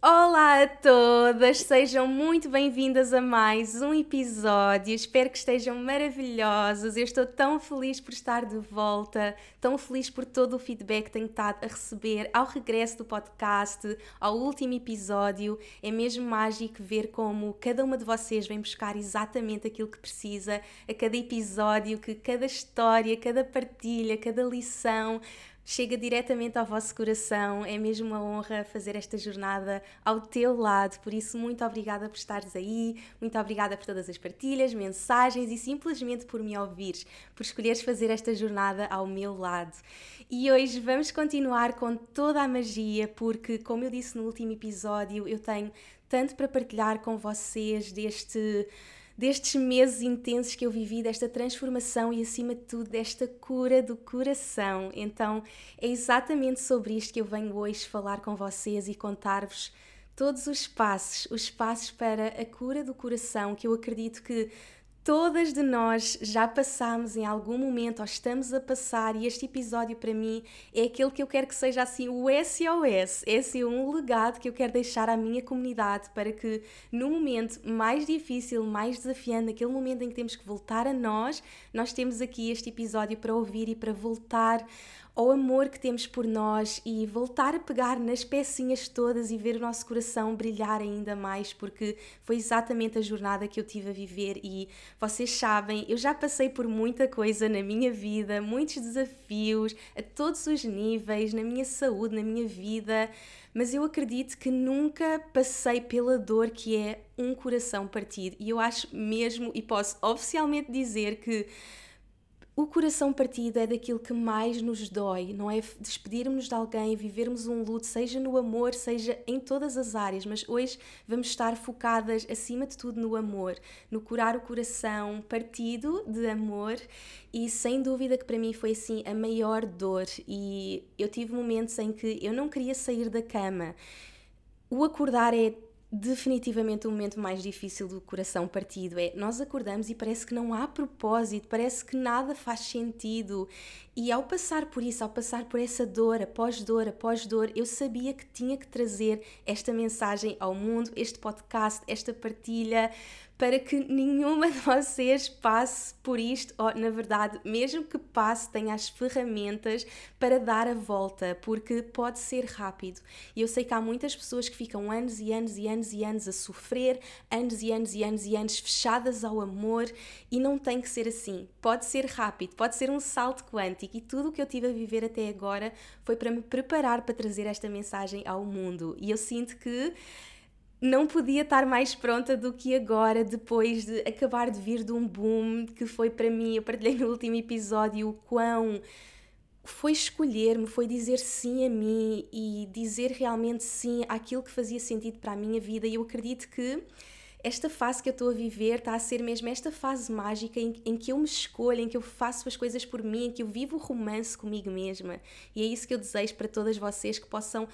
Olá a todas, sejam muito bem-vindas a mais um episódio. Espero que estejam maravilhosas. Eu estou tão feliz por estar de volta, tão feliz por todo o feedback que tenho estado a receber ao regresso do podcast, ao último episódio. É mesmo mágico ver como cada uma de vocês vem buscar exatamente aquilo que precisa a cada episódio, que cada história, cada partilha, cada lição chega diretamente ao vosso coração. É mesmo uma honra fazer esta jornada ao teu lado. Por isso, muito obrigada por estares aí, muito obrigada por todas as partilhas, mensagens e simplesmente por me ouvires, por escolheres fazer esta jornada ao meu lado. E hoje vamos continuar com toda a magia, porque, como eu disse no último episódio, eu tenho tanto para partilhar com vocês deste destes meses intensos que eu vivi, desta transformação e, acima de tudo, desta cura do coração. Então, é exatamente sobre isto que eu venho hoje falar com vocês e contar-vos todos os passos, os passos para a cura do coração, que eu acredito que Todas de nós já passamos em algum momento ou estamos a passar, e este episódio para mim é aquele que eu quero que seja assim o SOS, é assim um legado que eu quero deixar à minha comunidade para que no momento mais difícil, mais desafiante, naquele momento em que temos que voltar a nós, nós temos aqui este episódio para ouvir e para voltar ao amor que temos por nós e voltar a pegar nas pecinhas todas e ver o nosso coração brilhar ainda mais, porque foi exatamente a jornada que eu tive a viver e vocês sabem, eu já passei por muita coisa na minha vida, muitos desafios a todos os níveis, na minha saúde, na minha vida, mas eu acredito que nunca passei pela dor que é um coração partido. E eu acho mesmo e posso oficialmente dizer que o coração partido é daquilo que mais nos dói, não é despedirmos de alguém, vivermos um luto, seja no amor, seja em todas as áreas, mas hoje vamos estar focadas acima de tudo no amor, no curar o coração partido de amor e sem dúvida que para mim foi assim a maior dor e eu tive momentos em que eu não queria sair da cama. O acordar é definitivamente o momento mais difícil do coração partido é nós acordamos e parece que não há propósito, parece que nada faz sentido. E ao passar por isso, ao passar por essa dor, após dor, após dor, eu sabia que tinha que trazer esta mensagem ao mundo, este podcast, esta partilha, para que nenhuma de vocês passe por isto, ou na verdade, mesmo que passe, tenha as ferramentas para dar a volta, porque pode ser rápido. E eu sei que há muitas pessoas que ficam anos e anos e anos e anos a sofrer, anos e anos e anos e anos fechadas ao amor, e não tem que ser assim. Pode ser rápido, pode ser um salto quântico, e tudo o que eu tive a viver até agora foi para me preparar para trazer esta mensagem ao mundo. E eu sinto que não podia estar mais pronta do que agora, depois de acabar de vir de um boom que foi para mim. Eu partilhei no último episódio o quão foi escolher-me, foi dizer sim a mim e dizer realmente sim àquilo que fazia sentido para a minha vida. E eu acredito que esta fase que eu estou a viver está a ser mesmo esta fase mágica em, em, que eu me escolho, em que eu faço as coisas por mim, em que eu vivo o romance comigo mesma. E é isso que eu desejo para todas vocês que possam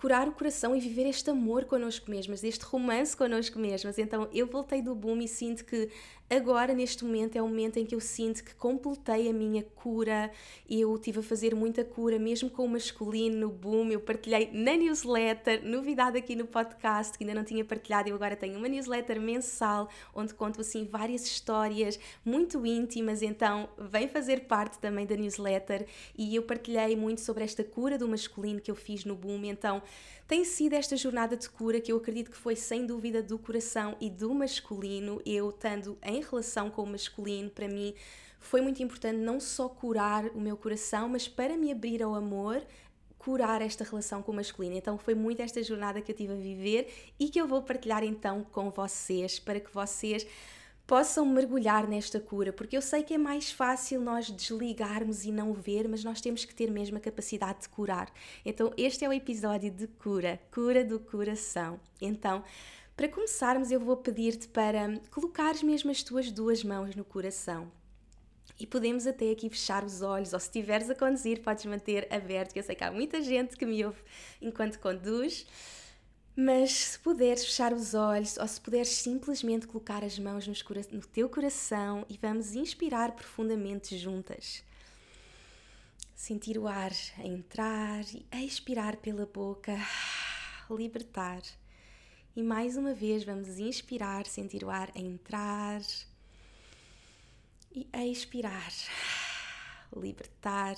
curar o coração e viver este amor connosco mesmas, este romance connosco mesmas. Então eu voltei do boom e sinto que agora, neste momento, é o momento em que eu sinto que completei a minha cura. Eu tive a fazer muita cura, mesmo com o masculino no boom. Eu partilhei na newsletter, novidade aqui no podcast, que ainda não tinha partilhado. Eu agora tenho uma newsletter mensal, onde conto assim várias histórias muito íntimas. Então, vem fazer parte também da newsletter. E eu partilhei muito sobre esta cura do masculino que eu fiz no boom. Então, tem sido esta jornada de cura que eu acredito que foi sem dúvida do coração e do masculino. Eu, estando em relação com o masculino, para mim foi muito importante não só curar o meu coração, mas para me abrir ao amor, curar esta relação com o masculino. Então foi muito esta jornada que eu tive a viver e que eu vou partilhar então com vocês para que vocês possam mergulhar nesta cura, porque eu sei que é mais fácil nós desligarmos e não ver, mas nós temos que ter mesmo a capacidade de curar. Então, este é o episódio de cura, cura do coração. Então, para começarmos, eu vou pedir-te para colocares mesmo as tuas duas mãos no coração. E podemos até aqui fechar os olhos, ou se estiveres a conduzir, podes manter aberto, que eu sei que há muita gente que me ouve enquanto conduz. Mas se puderes fechar os olhos ou se puderes simplesmente colocar as mãos no teu coração e vamos inspirar profundamente juntas. Sentir o ar a entrar e a expirar pela boca, libertar. E mais uma vez vamos inspirar, sentir o ar a entrar e a expirar, libertar.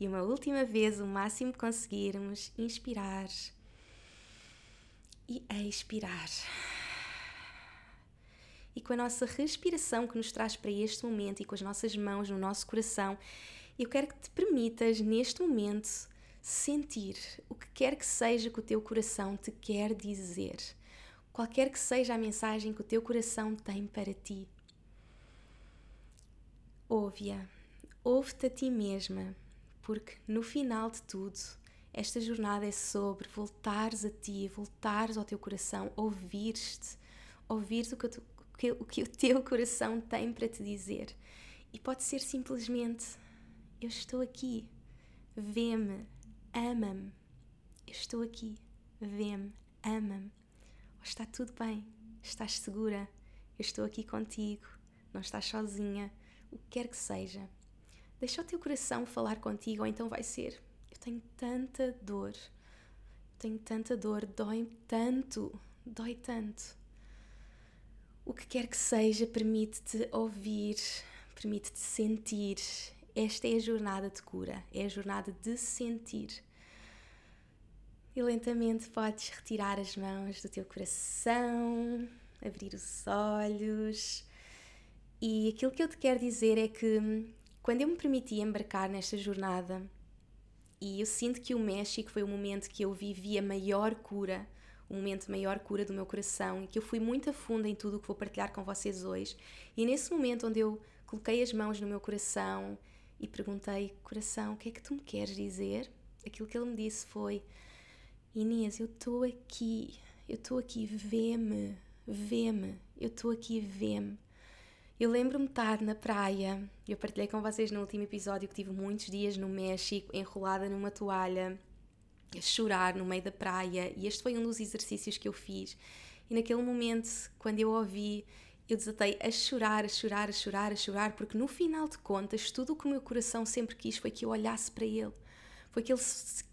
E uma última vez, o máximo que conseguirmos, inspirar e expirar. E com a nossa respiração que nos traz para este momento e com as nossas mãos no nosso coração, eu quero que te permitas neste momento sentir o que quer que seja que o teu coração te quer dizer, qualquer que seja a mensagem que o teu coração tem para ti. Ouve-a, ouve-te a ti mesma, porque no final de tudo esta jornada é sobre voltares a ti, voltares ao teu coração, ouvires-te, ouvires o que, tu, o que o teu coração tem para te dizer. E pode ser simplesmente: Eu estou aqui, vê-me, ama-me. Eu estou aqui, vê-me, ama-me. está tudo bem, estás segura, eu estou aqui contigo, não estás sozinha, o que quer que seja. Deixa o teu coração falar contigo, ou então vai ser: eu tenho tanta dor, tenho tanta dor, dói tanto, dói tanto. O que quer que seja, permite-te ouvir, permite-te sentir. Esta é a jornada de cura, é a jornada de sentir. E lentamente podes retirar as mãos do teu coração, abrir os olhos. E aquilo que eu te quero dizer é que quando eu me permiti embarcar nesta jornada, e eu sinto que o México foi o momento que eu vivi a maior cura, o momento de maior cura do meu coração e que eu fui muito a fundo em tudo o que vou partilhar com vocês hoje. E nesse momento onde eu coloquei as mãos no meu coração e perguntei, coração, o que é que tu me queres dizer? Aquilo que ele me disse foi: Inês, eu estou aqui, eu estou aqui, vê-me, vê-me, eu estou aqui, vê-me. Eu lembro-me de estar na praia, eu partilhei com vocês no último episódio que tive muitos dias no México, enrolada numa toalha, a chorar no meio da praia, e este foi um dos exercícios que eu fiz. E naquele momento, quando eu ouvi, eu desatei a chorar, a chorar, a chorar, a chorar, porque no final de contas, tudo o que o meu coração sempre quis foi que eu olhasse para ele. Foi que, ele,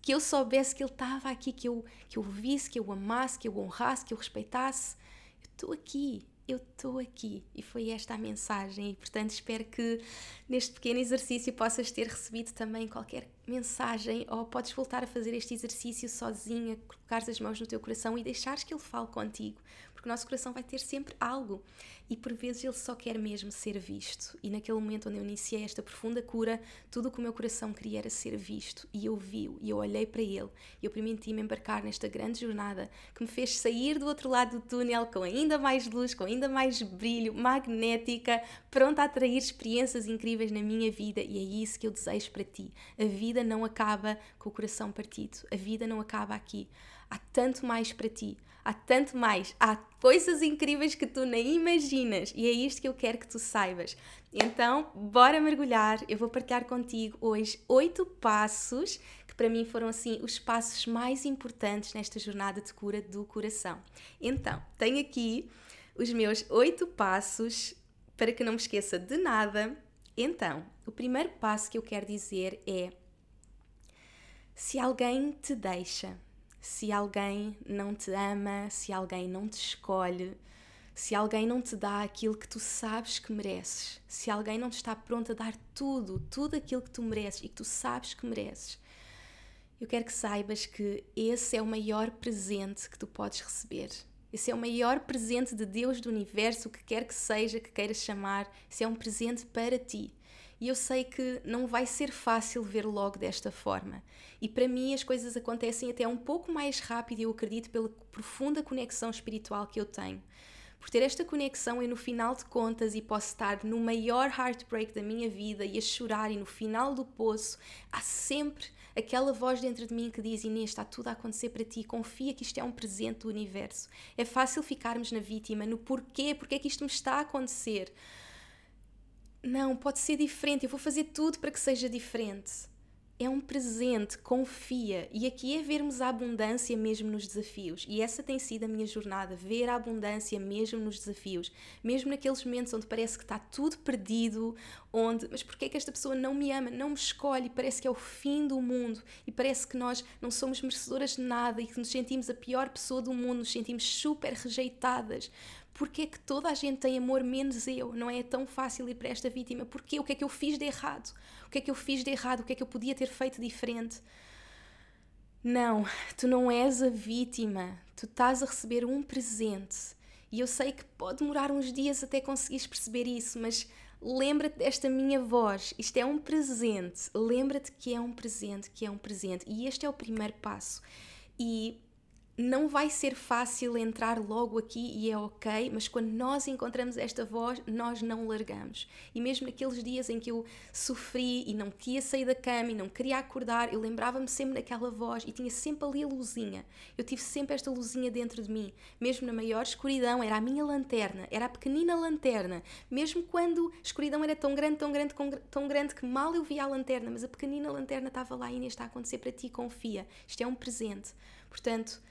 que eu soubesse que ele estava aqui, que eu, que eu visse, que eu amasse, que eu honrasse, que eu respeitasse. Eu estou aqui, eu estou aqui. E foi esta a mensagem. E portanto espero que neste pequeno exercício possas ter recebido também qualquer mensagem ou podes voltar a fazer este exercício sozinha, colocares as mãos no teu coração e deixares que ele fale contigo, porque o nosso coração vai ter sempre algo e por vezes ele só quer mesmo ser visto. E naquele momento onde eu iniciei esta profunda cura, tudo o que o meu coração queria era ser visto e eu vi-o e eu olhei para ele e eu permiti-me embarcar nesta grande jornada que me fez sair do outro lado do túnel com ainda mais luz, com ainda mais brilho, magnética, pronta a atrair experiências incríveis na minha vida e é isso que eu desejo para ti. A vida não acaba com o coração partido, a vida não acaba aqui. Há tanto mais para ti há tanto mais, há coisas incríveis que tu nem imaginas e é isto que eu quero que tu saibas. Então, bora mergulhar. Eu vou partilhar contigo hoje oito passos que para mim foram assim os passos mais importantes nesta jornada de cura do coração. Então, tenho aqui os meus oito passos para que não me esqueça de nada. Então, o primeiro passo que eu quero dizer é: se alguém te deixa, se alguém não te ama, se alguém não te escolhe, se alguém não te dá aquilo que tu sabes que mereces, se alguém não te está pronto a dar tudo, tudo aquilo que tu mereces e que tu sabes que mereces, eu quero que saibas que esse é o maior presente que tu podes receber. Esse é o maior presente de Deus do universo, o que quer que seja que queiras chamar, esse é um presente para ti. E eu sei que não vai ser fácil ver logo desta forma. E para mim as coisas acontecem até um pouco mais rápido, eu acredito, pela profunda conexão espiritual que eu tenho. Por ter esta conexão e no final de contas e posso estar no maior heartbreak da minha vida e a chorar e no final do poço, há sempre aquela voz dentro de mim que diz Inês, está tudo a acontecer para ti, confia que isto é um presente do universo. É fácil ficarmos na vítima, no porquê, porque é que isto me está a acontecer. Não, pode ser diferente, eu vou fazer tudo para que seja diferente é um presente, confia. E aqui é vermos a abundância mesmo nos desafios. E essa tem sido a minha jornada, ver a abundância mesmo nos desafios. Mesmo naqueles momentos onde parece que está tudo perdido, onde, mas porquê é que esta pessoa não me ama, não me escolhe, parece que é o fim do mundo e parece que nós não somos merecedoras de nada e que nos sentimos a pior pessoa do mundo, nos sentimos super rejeitadas. Porquê é que toda a gente tem amor menos eu? Não é tão fácil ir para esta vítima? Porquê? O que é que eu fiz de errado? O que é que eu fiz de errado? O que é que eu podia ter feito diferente? Não, tu não és a vítima. Tu estás a receber um presente. E eu sei que pode demorar uns dias até conseguires perceber isso, mas lembra-te desta minha voz. Isto é um presente. Lembra-te que é um presente, que é um presente. E este é o primeiro passo. E não vai ser fácil entrar logo aqui e é ok, mas quando nós encontramos esta voz, nós não largamos. E mesmo naqueles dias em que eu sofri e não queria sair da cama e não queria acordar, eu lembrava-me sempre daquela voz e tinha sempre ali a luzinha. Eu tive sempre esta luzinha dentro de mim. Mesmo na maior escuridão, era a minha lanterna, era a pequenina lanterna. Mesmo quando a escuridão era tão grande, tão grande, tão grande que mal eu via a lanterna, mas a pequenina lanterna estava lá e ainda está a acontecer para ti, confia. Isto é um presente. Portanto,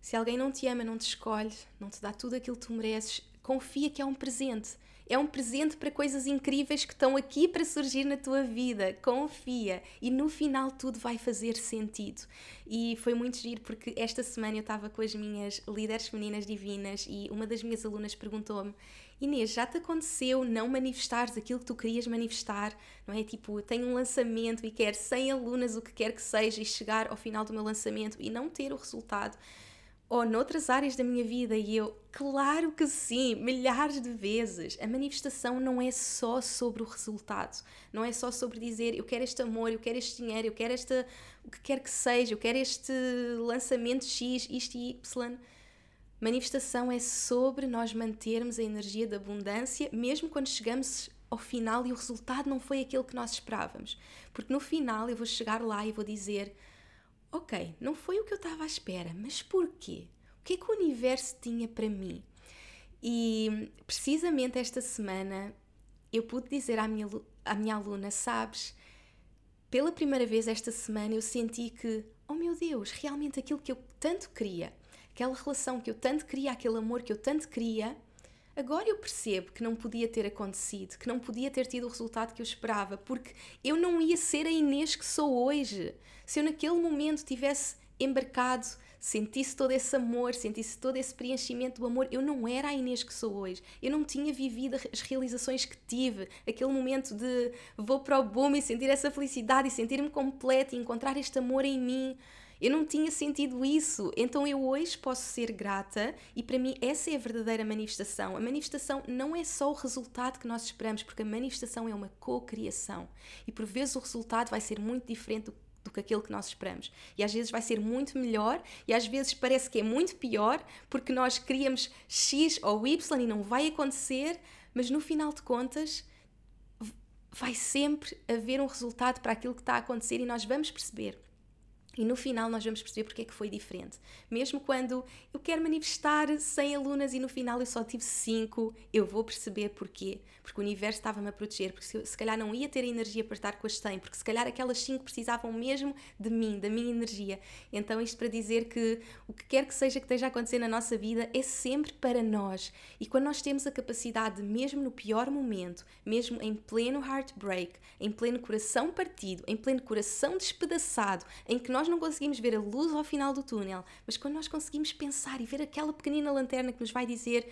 se alguém não te ama, não te escolhe, não te dá tudo aquilo que tu mereces, confia que é um presente. É um presente para coisas incríveis que estão aqui para surgir na tua vida. Confia. E no final tudo vai fazer sentido. E foi muito giro porque esta semana eu estava com as minhas líderes femininas divinas e uma das minhas alunas perguntou-me: Inês, já te aconteceu não manifestares aquilo que tu querias manifestar? Não é? Tipo, tenho um lançamento e quero 100 alunas, o que quer que seja, e chegar ao final do meu lançamento e não ter o resultado ou noutras áreas da minha vida e eu, claro que sim, milhares de vezes. A manifestação não é só sobre o resultado, não é só sobre dizer eu quero este amor, eu quero este dinheiro, eu quero esta, o que quer que seja, eu quero este lançamento X, isto e Y. Manifestação é sobre nós mantermos a energia da abundância, mesmo quando chegamos ao final e o resultado não foi aquele que nós esperávamos. Porque no final eu vou chegar lá e vou dizer ok, não foi o que eu estava à espera, mas porquê? O que é que o universo tinha para mim? E precisamente esta semana eu pude dizer à minha, à minha aluna, sabes, pela primeira vez esta semana eu senti que, oh meu Deus, realmente aquilo que eu tanto queria, aquela relação que eu tanto queria, aquele amor que eu tanto queria, Agora eu percebo que não podia ter acontecido, que não podia ter tido o resultado que eu esperava, porque eu não ia ser a Inês que sou hoje. Se eu naquele momento tivesse embarcado, sentisse todo esse amor, sentisse todo esse preenchimento do amor, eu não era a Inês que sou hoje. Eu não tinha vivido as realizações que tive, aquele momento de vou para o boom e sentir essa felicidade e sentir-me completa e encontrar este amor em mim. Eu não tinha sentido isso, então eu hoje posso ser grata e para mim essa é a verdadeira manifestação. A manifestação não é só o resultado que nós esperamos, porque a manifestação é uma co-criação e por vezes o resultado vai ser muito diferente do do que aquilo que nós esperamos. E às vezes vai ser muito melhor e às vezes parece que é muito pior porque nós queríamos X ou Y e não vai acontecer, mas no final de contas vai sempre haver um resultado para aquilo que está a acontecer e nós vamos perceber e no final nós vamos perceber porque é que foi diferente. Mesmo quando eu quero manifestar 100 alunas e no final eu só tive 5, eu vou perceber porquê. Porque o universo estava-me a proteger, porque se, se calhar não ia ter energia para estar com as 100, porque se calhar aquelas 5 precisavam mesmo de mim, da minha energia. Então isto para dizer que o que quer que seja que esteja a acontecer na nossa vida é sempre para nós. E quando nós temos a capacidade, mesmo no pior momento, mesmo em pleno heartbreak, em pleno coração partido, em pleno coração despedaçado, em que nós não conseguimos ver a luz ao final do túnel, mas quando nós conseguimos pensar e ver aquela pequenina lanterna que nos vai dizer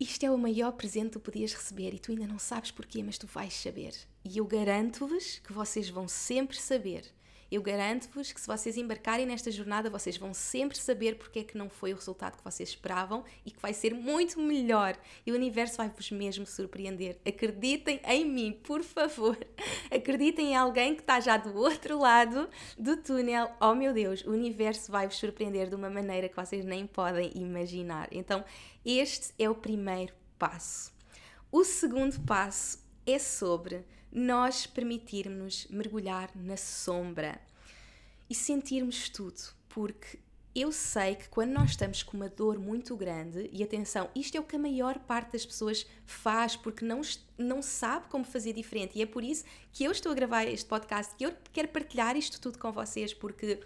isto é o maior presente que tu podias receber e tu ainda não sabes porquê, mas tu vais saber. E eu garanto-vos que vocês vão sempre saber. Eu garanto-vos que se vocês embarcarem nesta jornada, vocês vão sempre saber porque é que não foi o resultado que vocês esperavam e que vai ser muito melhor. E o universo vai-vos mesmo surpreender. Acreditem em mim, por favor. Acreditem em alguém que está já do outro lado do túnel. Oh meu Deus, o universo vai-vos surpreender de uma maneira que vocês nem podem imaginar. Então, este é o primeiro passo. O segundo passo é sobre nós permitirmos mergulhar na sombra e sentirmos tudo, porque eu sei que quando nós estamos com uma dor muito grande, e atenção, isto é o que a maior parte das pessoas faz porque não, não sabe como fazer diferente, e é por isso que eu estou a gravar este podcast, que eu quero partilhar isto tudo com vocês, porque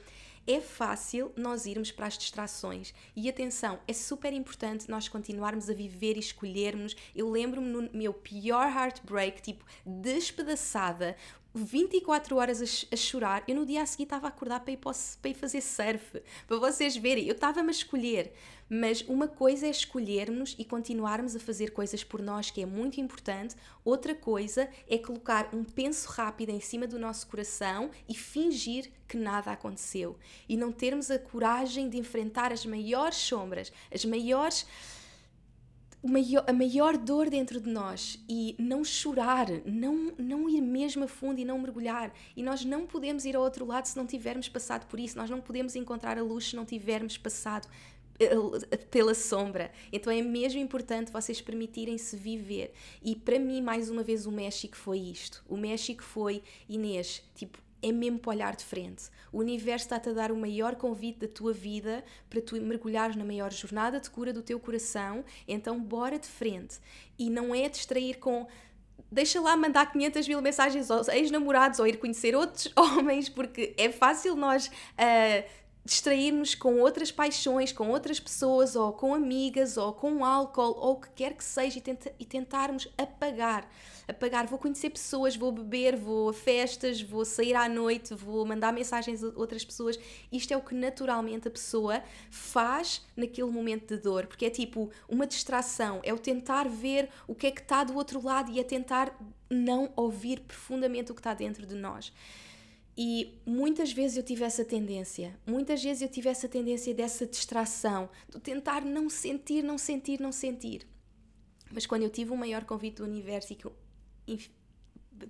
é fácil nós irmos para as distrações. E atenção, é super importante nós continuarmos a viver e escolhermos. Eu lembro-me no meu pior heartbreak, tipo, despedaçada, 24 horas a, a, chorar. Eu no dia a seguir estava a acordar para ir, para ir fazer surf, para vocês verem. Eu estava-me a escolher. Mas uma coisa é escolhermos e continuarmos a fazer coisas por nós, que é muito importante. Outra coisa é colocar um penso rápido em cima do nosso coração e fingir que nada aconteceu. E não termos a coragem de enfrentar as maiores sombras, as maiores maior, a maior dor dentro de nós e não chorar, não, não ir mesmo a fundo e não mergulhar. E nós não podemos ir ao outro lado se não tivermos passado por isso, nós não podemos encontrar a luz se não tivermos passado eh, pela sombra. Então é mesmo importante vocês permitirem-se viver. E para mim, mais uma vez, o México foi isto. O México foi, Inês, tipo, é mesmo para olhar de frente. O universo está-te a dar o maior convite da tua vida para tu mergulhares na maior jornada de cura do teu coração, então bora de frente. E não é distrair com deixa lá mandar 500 mil mensagens aos ex-namorados ou ir conhecer outros homens, porque é fácil nós uh, distrairmos com outras paixões, com outras pessoas, ou com amigas, ou com álcool, ou o que quer que seja, e, tenta, e tentarmos apagar. Apagar, vou conhecer pessoas, vou beber, vou a festas, vou sair à noite, vou mandar mensagens a outras pessoas. Isto é o que naturalmente a pessoa faz naquele momento de dor, porque é tipo uma distração, é o tentar ver o que é que está do outro lado e é tentar não ouvir profundamente o que está dentro de nós. E muitas vezes eu tive essa tendência, muitas vezes eu tive essa tendência dessa distração, de tentar não sentir, não sentir, não sentir. Mas quando eu tive um maior convite do universo e que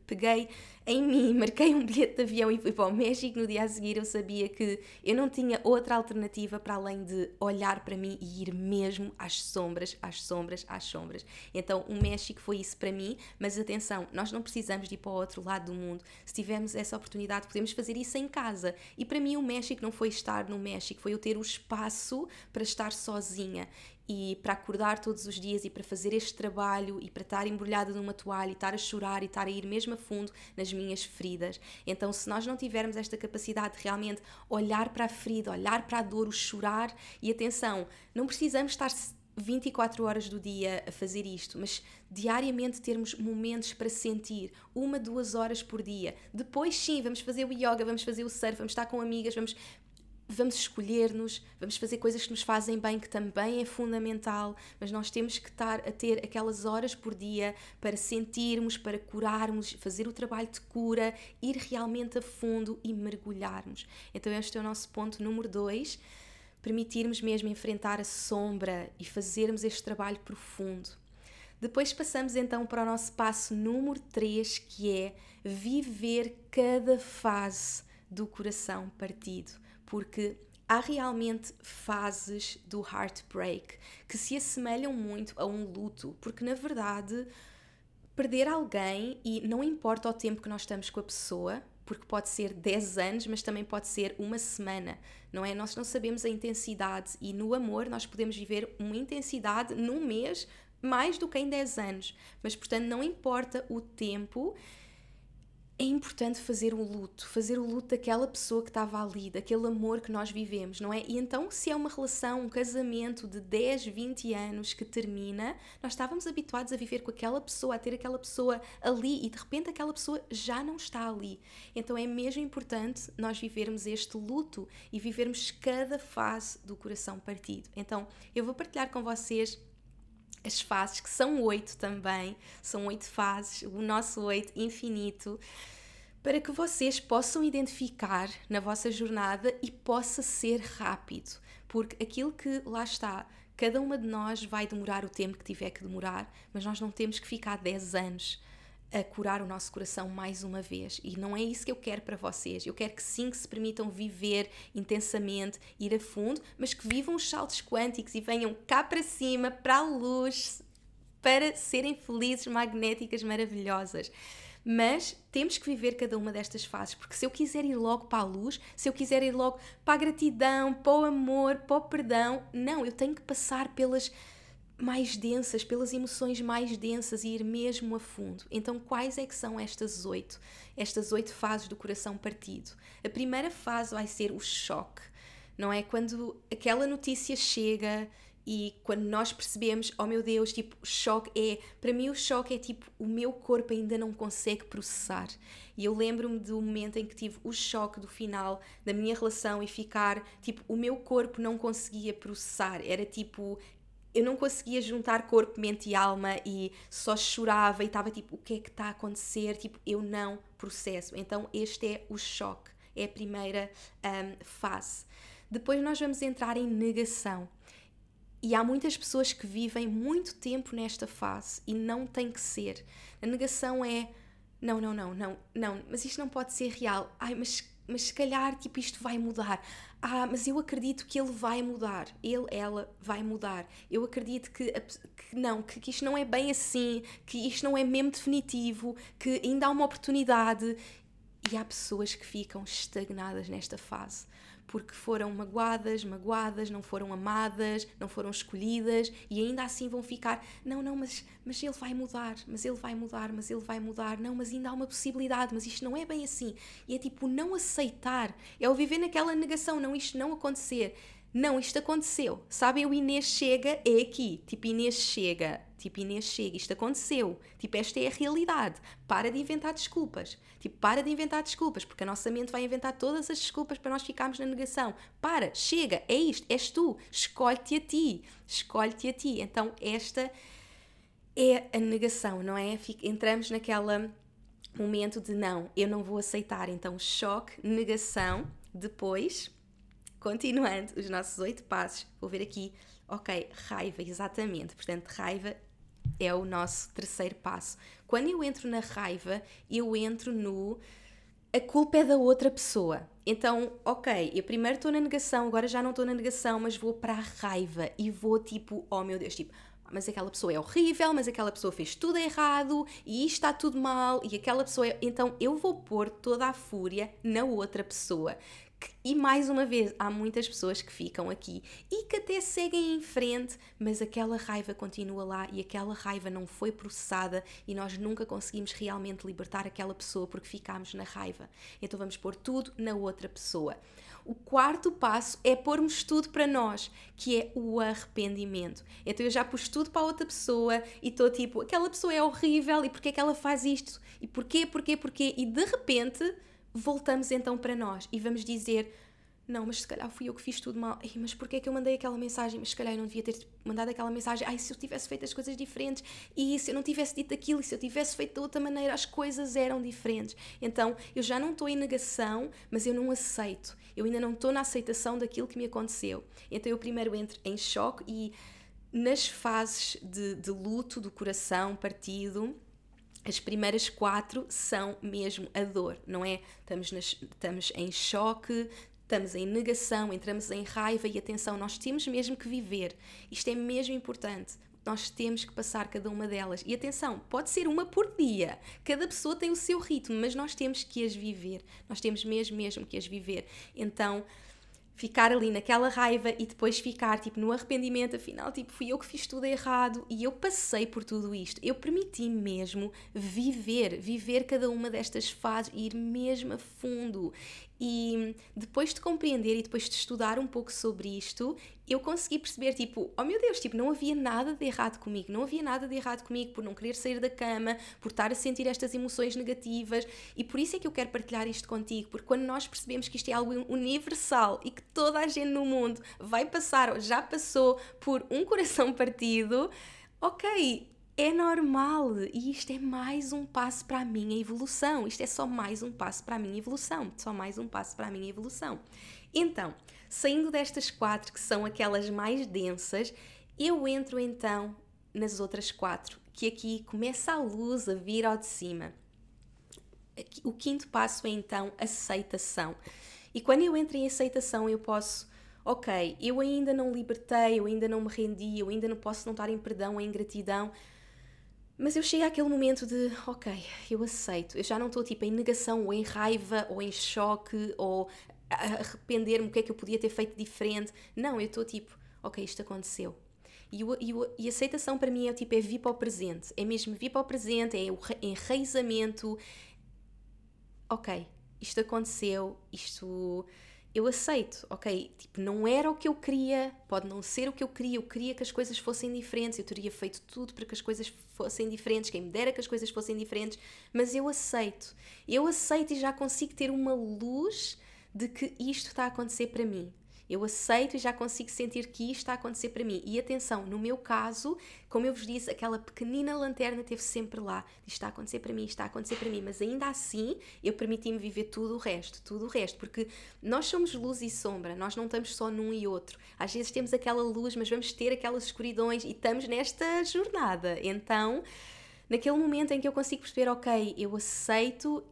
peguei em mim, marquei um bilhete de avião e fui para o México. No dia a seguir, eu sabia que eu não tinha outra alternativa para além de olhar para mim e ir mesmo às sombras, às sombras, às sombras. Então, o México foi isso para mim. Mas atenção, nós não precisamos de ir para o outro lado do mundo. Se tivermos essa oportunidade, podemos fazer isso em casa. E para mim, o México não foi estar no México, foi eu ter o espaço para estar sozinha e para acordar todos os dias e para fazer este trabalho e para estar embrulhada numa toalha e estar a chorar e estar a ir mesmo a fundo nas minhas feridas. Então, se nós não tivermos esta capacidade de realmente olhar para a ferida, olhar para a dor, o chorar, e atenção, não precisamos estar 24 horas do dia a fazer isto, mas diariamente termos momentos para sentir, uma, duas horas por dia. Depois, sim, vamos fazer o yoga, vamos fazer o surf, vamos estar com amigas, vamos vamos escolher-nos, vamos fazer coisas que nos fazem bem, que também é fundamental, mas nós temos que estar a ter aquelas horas por dia para sentirmos, para curarmos, fazer o trabalho de cura, ir realmente a fundo e mergulharmos. Então, este é o nosso ponto número dois. Permitirmos mesmo enfrentar a sombra e fazermos este trabalho profundo. Depois passamos então para o nosso passo número 3, que é viver cada fase do coração partido porque há realmente fases do heartbreak que se assemelham muito a um luto, porque na verdade perder alguém e não importa o tempo que nós estamos com a pessoa, porque pode ser 10 anos, mas também pode ser uma semana, não é? Nós não sabemos a intensidade e no amor nós podemos viver uma intensidade num mês mais do que em 10 anos, mas portanto não importa o tempo é importante fazer o luto, fazer o luto daquela pessoa que estava ali, daquele amor que nós vivemos, não é? E então, se é uma relação, um casamento de 10, 20 anos que termina, nós estávamos habituados a viver com aquela pessoa, a ter aquela pessoa ali e de repente aquela pessoa já não está ali. Então, é mesmo importante nós vivermos este luto e vivermos cada fase do coração partido. Então, eu vou partilhar com vocês as fases, que são oito também, são oito fases, o nosso oito infinito, para que vocês possam identificar na vossa jornada e possa ser rápido, porque aquilo que lá está, cada uma de nós vai demorar o tempo que tiver que demorar, mas nós não temos que ficar 10 anos a curar o nosso coração mais uma vez. E não é isso que eu quero para vocês. Eu quero que sim que se permitam viver intensamente, ir a fundo, mas que vivam os saltos quânticos e venham cá para cima, para a luz, para serem felizes, magnéticas, maravilhosas. Mas temos que viver cada uma destas fases, porque se eu quiser ir logo para a luz, se eu quiser ir logo para a gratidão, para o amor, para o perdão, não, eu tenho que passar pelas mais densas, pelas emoções mais densas e ir mesmo a fundo. Então, quais é que são estas oito? Estas oito fases do coração partido. A primeira fase vai ser o choque, não é? Quando aquela notícia chega e quando nós percebemos, oh meu Deus, tipo, choque é. Para mim, o choque é tipo, o meu corpo ainda não consegue processar. E eu lembro-me do momento em que tive o choque do final da minha relação e ficar, tipo, o meu corpo não conseguia processar. Era tipo, eu não conseguia juntar corpo, mente e alma e só chorava e estava tipo, o que é que está a acontecer? Tipo, eu não processo. Então, este é o choque, é a primeira um, fase. Depois, nós vamos entrar em negação. E há muitas pessoas que vivem muito tempo nesta fase e não tem que ser. A negação é não, não, não, não, não, mas isto não pode ser real. Ai, mas, mas se calhar tipo isto vai mudar. Ah, mas eu acredito que ele vai mudar. Ele, ela vai mudar. Eu acredito que, que não, que, que isto não é bem assim, que isto não é mesmo definitivo, que ainda há uma oportunidade. E há pessoas que ficam estagnadas nesta fase porque foram magoadas, magoadas, não foram amadas, não foram escolhidas e ainda assim vão ficar, não, não, mas, mas ele vai mudar, mas ele vai mudar, mas ele vai mudar, não, mas ainda há uma possibilidade, mas isto não é bem assim. E é tipo não aceitar, é o viver naquela negação, não, isto não acontecer. Não, isto aconteceu. Sabem, o Inês chega, é aqui. Tipo, Inês chega. Tipo, Inês chega, isto aconteceu. Tipo, esta é a realidade. Para de inventar desculpas. Tipo, para de inventar desculpas, porque a nossa mente vai inventar todas as desculpas para nós ficarmos na negação. Para, chega, é isto, és tu. Escolhe-te a ti. Escolhe-te a ti. Então, esta é a negação, não é? Entramos naquela momento de não, eu não vou aceitar. Então, choque, negação, depois Continuando os nossos oito passos, vou ver aqui, ok, raiva, exatamente. Portanto, raiva é o nosso terceiro passo. Quando eu entro na raiva, eu entro no. A culpa é da outra pessoa. Então, ok, eu primeiro estou na negação, agora já não estou na negação, mas vou para a raiva e vou tipo, oh meu Deus, tipo, mas aquela pessoa é horrível, mas aquela pessoa fez tudo errado e está tudo mal e aquela pessoa. É... Então eu vou pôr toda a fúria na outra pessoa. E mais uma vez, há muitas pessoas que ficam aqui e que até seguem em frente, mas aquela raiva continua lá e aquela raiva não foi processada e nós nunca conseguimos realmente libertar aquela pessoa porque ficámos na raiva. Então vamos pôr tudo na outra pessoa. O quarto passo é pormos tudo para nós, que é o arrependimento. Então eu já pus tudo para a outra pessoa e estou tipo, aquela pessoa é horrível e porquê é que ela faz isto? E porquê, porquê, porquê? E de repente voltamos então para nós e vamos dizer não, mas se calhar fui eu que fiz tudo mal. Ai, mas porquê é que eu mandei aquela mensagem? Mas se calhar eu não devia ter mandado aquela mensagem. Ai, se eu tivesse feito as coisas diferentes e se eu não tivesse dito aquilo e se eu tivesse feito de outra maneira, as coisas eram diferentes. Então, eu já não estou em negação, mas eu não aceito. Eu ainda não estou na aceitação daquilo que me aconteceu. Então, eu primeiro entro em choque e nas fases de, de luto do coração partido, as primeiras quatro são mesmo a dor, não é? Estamos, nas, estamos em choque, estamos em negação, entramos em raiva e atenção, nós temos mesmo que viver. Isto é mesmo importante. Nós temos que passar cada uma delas. E atenção, pode ser uma por dia. Cada pessoa tem o seu ritmo, mas nós temos que as viver. Nós temos mesmo, mesmo que as viver. Então, ficar ali naquela raiva e depois ficar tipo no arrependimento, afinal, tipo, fui eu que fiz tudo errado e eu passei por tudo isto. Eu permiti mesmo viver, viver cada uma destas fases e ir mesmo a fundo. E depois de compreender e depois de estudar um pouco sobre isto, eu consegui perceber, tipo, oh meu Deus, tipo, não havia nada de errado comigo, não havia nada de errado comigo por não querer sair da cama, por estar a sentir estas emoções negativas, e por isso é que eu quero partilhar isto contigo, porque quando nós percebemos que isto é algo universal e que toda a gente no mundo vai passar ou já passou por um coração partido, ok, é normal e isto é mais um passo para a minha evolução. Isto é só mais um passo para a minha evolução. Só mais um passo para a minha evolução. Então, saindo destas quatro que são aquelas mais densas, eu entro então nas outras quatro, que aqui começa a luz a vir ao de cima. O quinto passo é então aceitação. E quando eu entro em aceitação, eu posso, ok, eu ainda não libertei, eu ainda não me rendi, eu ainda não posso não estar em perdão, em gratidão, mas eu chego àquele momento de, ok, eu aceito. Eu já não estou tipo em negação ou em raiva ou em choque ou arrepender-me o que é que eu podia ter feito diferente. Não, eu estou tipo, ok, isto aconteceu. E, o, e, o, e aceitação para mim é tipo, é vir para o presente. É mesmo vir para o presente, é o enraizamento. Ok, isto aconteceu, isto eu aceito, ok, tipo, não era o que eu queria, pode não ser o que eu queria, eu queria que as coisas fossem diferentes, eu teria feito tudo para que as coisas fossem diferentes, quem me dera que as coisas fossem diferentes, mas eu aceito, eu aceito e já consigo ter uma luz de que isto está a acontecer para mim. Eu aceito e já consigo sentir que isto está a acontecer para mim. E atenção, no meu caso, como eu vos disse, aquela pequenina lanterna esteve sempre lá. Isto está a acontecer para mim, isto está a acontecer para mim. Mas ainda assim, eu permiti-me viver tudo o resto, tudo o resto. Porque nós somos luz e sombra, nós não estamos só num e outro. Às vezes temos aquela luz, mas vamos ter aquelas escuridões e estamos nesta jornada. Então naquele momento em que eu consigo perceber, ok, eu aceito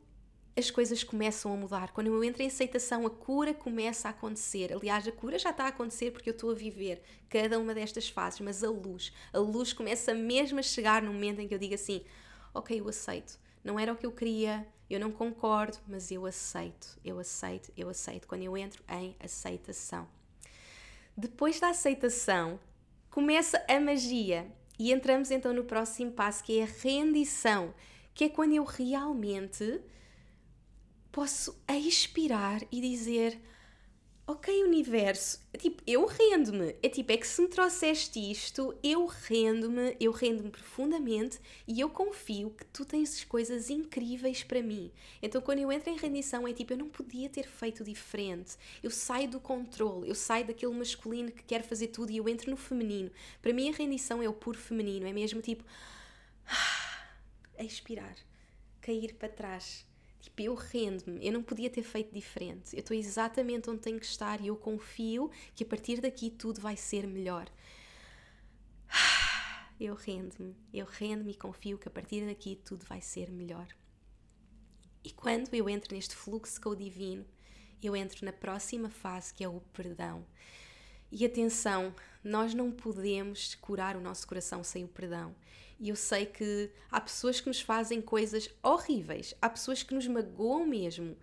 as coisas começam a mudar. Quando eu entro em aceitação, a cura começa a acontecer. Aliás, a cura já está a acontecer porque eu estou a viver cada uma destas fases, mas a luz, a luz começa mesmo a chegar no momento em que eu digo assim: Ok, eu aceito. Não era o que eu queria, eu não concordo, mas eu aceito, eu aceito, eu aceito. Quando eu entro em aceitação. Depois da aceitação, começa a magia. E entramos então no próximo passo, que é a rendição, que é quando eu realmente posso expirar e dizer: Ok, universo, tipo, eu rendo-me. É tipo, é que se me trouxeste isto, eu rendo-me, eu rendo-me profundamente e eu confio que tu tens coisas incríveis para mim. Então, quando eu entro em rendição, é tipo, eu não podia ter feito diferente. Eu saio do controle, eu saio daquele masculino que quer fazer tudo e eu entro no feminino. Para mim, a rendição é o puro feminino, é mesmo tipo, expirar, cair para trás Tipo, eu rendo-me, eu não podia ter feito diferente. Eu estou exatamente onde tenho que estar e eu confio que a partir daqui tudo vai ser melhor. Eu rendo-me, eu rendo-me e confio que a partir daqui tudo vai ser melhor. E quando eu entro neste fluxo com o divino, eu entro na próxima fase que é o perdão. E atenção, nós não podemos curar o nosso coração sem o perdão. E eu sei que há pessoas que nos fazem coisas horríveis, há pessoas que nos magoam mesmo.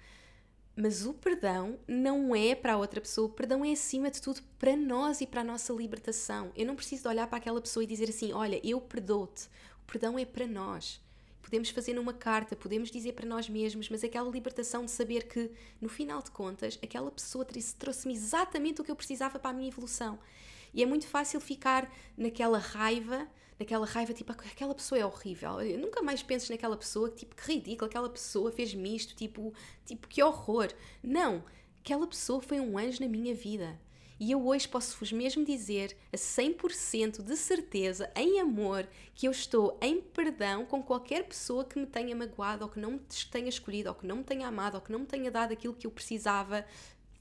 Mas o perdão não é para a outra pessoa, o perdão é acima de tudo para nós e para a nossa libertação. Eu não preciso de olhar para aquela pessoa e dizer assim: Olha, eu perdoo-te. O perdão é para nós. Podemos fazer numa carta, podemos dizer para nós mesmos, mas aquela libertação de saber que, no final de contas, aquela pessoa trouxe-me exatamente o que eu precisava para a minha evolução. E é muito fácil ficar naquela raiva naquela raiva, tipo, aquela pessoa é horrível. Eu nunca mais penses naquela pessoa, tipo, que ridículo, aquela pessoa fez-me isto, tipo, tipo, que horror. Não, aquela pessoa foi um anjo na minha vida. E eu hoje posso-vos mesmo dizer a 100% de certeza, em amor, que eu estou em perdão com qualquer pessoa que me tenha magoado, ou que não me tenha escolhido, ou que não me tenha amado, ou que não me tenha dado aquilo que eu precisava.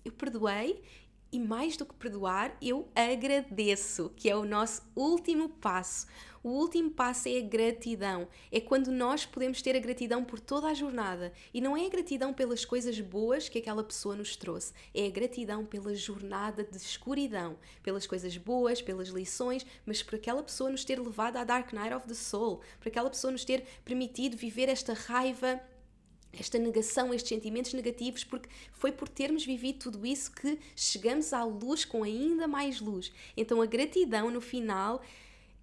Eu perdoei e mais do que perdoar, eu agradeço, que é o nosso último passo. O último passo é a gratidão. É quando nós podemos ter a gratidão por toda a jornada. E não é a gratidão pelas coisas boas que aquela pessoa nos trouxe, é a gratidão pela jornada de escuridão, pelas coisas boas, pelas lições, mas por aquela pessoa nos ter levado à Dark Night of the Soul, por aquela pessoa nos ter permitido viver esta raiva esta negação, estes sentimentos negativos, porque foi por termos vivido tudo isso que chegamos à luz com ainda mais luz. Então a gratidão no final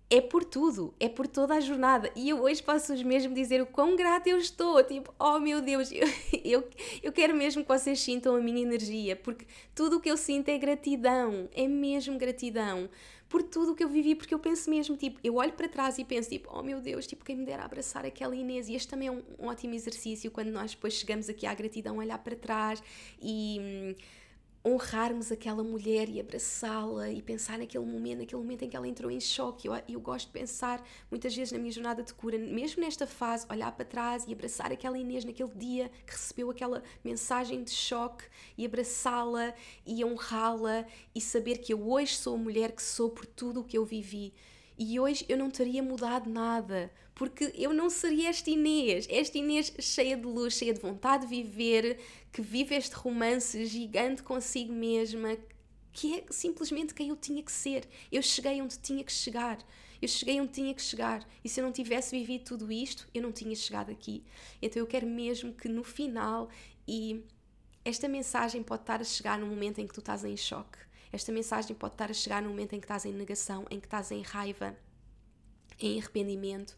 é por tudo, é por toda a jornada. E eu hoje posso-vos mesmo dizer o quão grata eu estou. Tipo, oh meu Deus, eu, eu, eu quero mesmo que vocês sintam a minha energia, porque tudo o que eu sinto é gratidão, é mesmo gratidão por tudo o que eu vivi, porque eu penso mesmo, tipo, eu olho para trás e penso, tipo, oh meu Deus, tipo, quem me dera abraçar aquela Inês. E este também é um, um ótimo exercício quando nós depois chegamos aqui à gratidão, olhar para trás e. Hum, honrarmos aquela mulher e abraçá-la e pensar naquele momento, naquele momento em que ela entrou em choque. Eu, eu gosto de pensar muitas vezes na minha jornada de cura, mesmo nesta fase, olhar para trás e abraçar aquela Inês naquele dia que recebeu aquela mensagem de choque e abraçá-la e honrá-la e saber que eu hoje sou a mulher que sou por tudo o que eu vivi. E hoje eu não teria mudado nada, porque eu não seria esta Inês, esta Inês cheia de luz, cheia de vontade de viver, que vive este romance gigante consigo mesma, que é simplesmente quem eu tinha que ser. Eu cheguei onde tinha que chegar. Eu cheguei onde tinha que chegar. E se eu não tivesse vivido tudo isto, eu não tinha chegado aqui. Então eu quero mesmo que no final, e esta mensagem pode estar a chegar no momento em que tu estás em choque. Esta mensagem pode estar a chegar no momento em que estás em negação, em que estás em raiva, em arrependimento,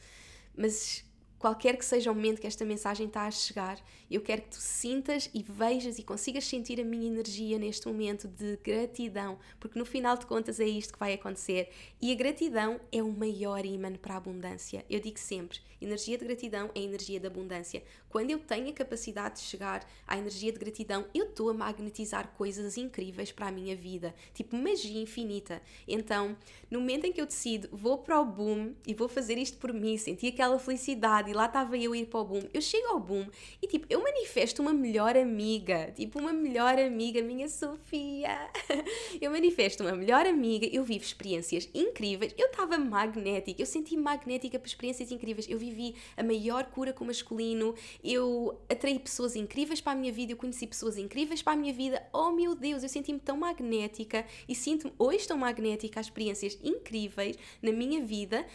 mas qualquer que seja o momento que esta mensagem está a chegar, eu quero que tu sintas e vejas e consigas sentir a minha energia neste momento de gratidão, porque no final de contas é isto que vai acontecer. E a gratidão é o maior imã para a abundância. Eu digo sempre: energia de gratidão é energia de abundância. Quando eu tenho a capacidade de chegar à energia de gratidão, eu estou a magnetizar coisas incríveis para a minha vida, tipo magia infinita. Então, no momento em que eu decido, vou para o boom e vou fazer isto por mim, sentir aquela felicidade e lá estava eu a ir para o boom, eu chego ao boom e tipo, eu manifesto uma melhor amiga, tipo uma melhor amiga, minha Sofia. eu manifesto uma melhor amiga, eu vivo experiências incríveis, eu estava magnética, eu senti magnética para experiências incríveis, eu vivi a maior cura com o masculino, eu atraí pessoas incríveis para a minha vida, eu conheci pessoas incríveis para a minha vida. Oh meu Deus, eu senti-me tão magnética e sinto-me hoje tão magnética a experiências incríveis na minha vida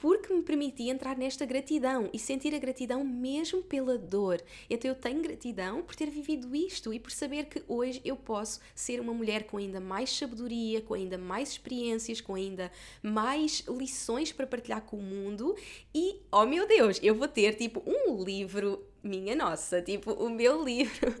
porque me permitia entrar nesta gratidão e sentir a gratidão mesmo pela dor. Então eu tenho gratidão por ter vivido isto e por saber que hoje eu posso ser uma mulher com ainda mais sabedoria, com ainda mais experiências, com ainda mais lições para partilhar com o mundo e, oh meu Deus, eu vou ter tipo um livro minha nossa, tipo o meu livro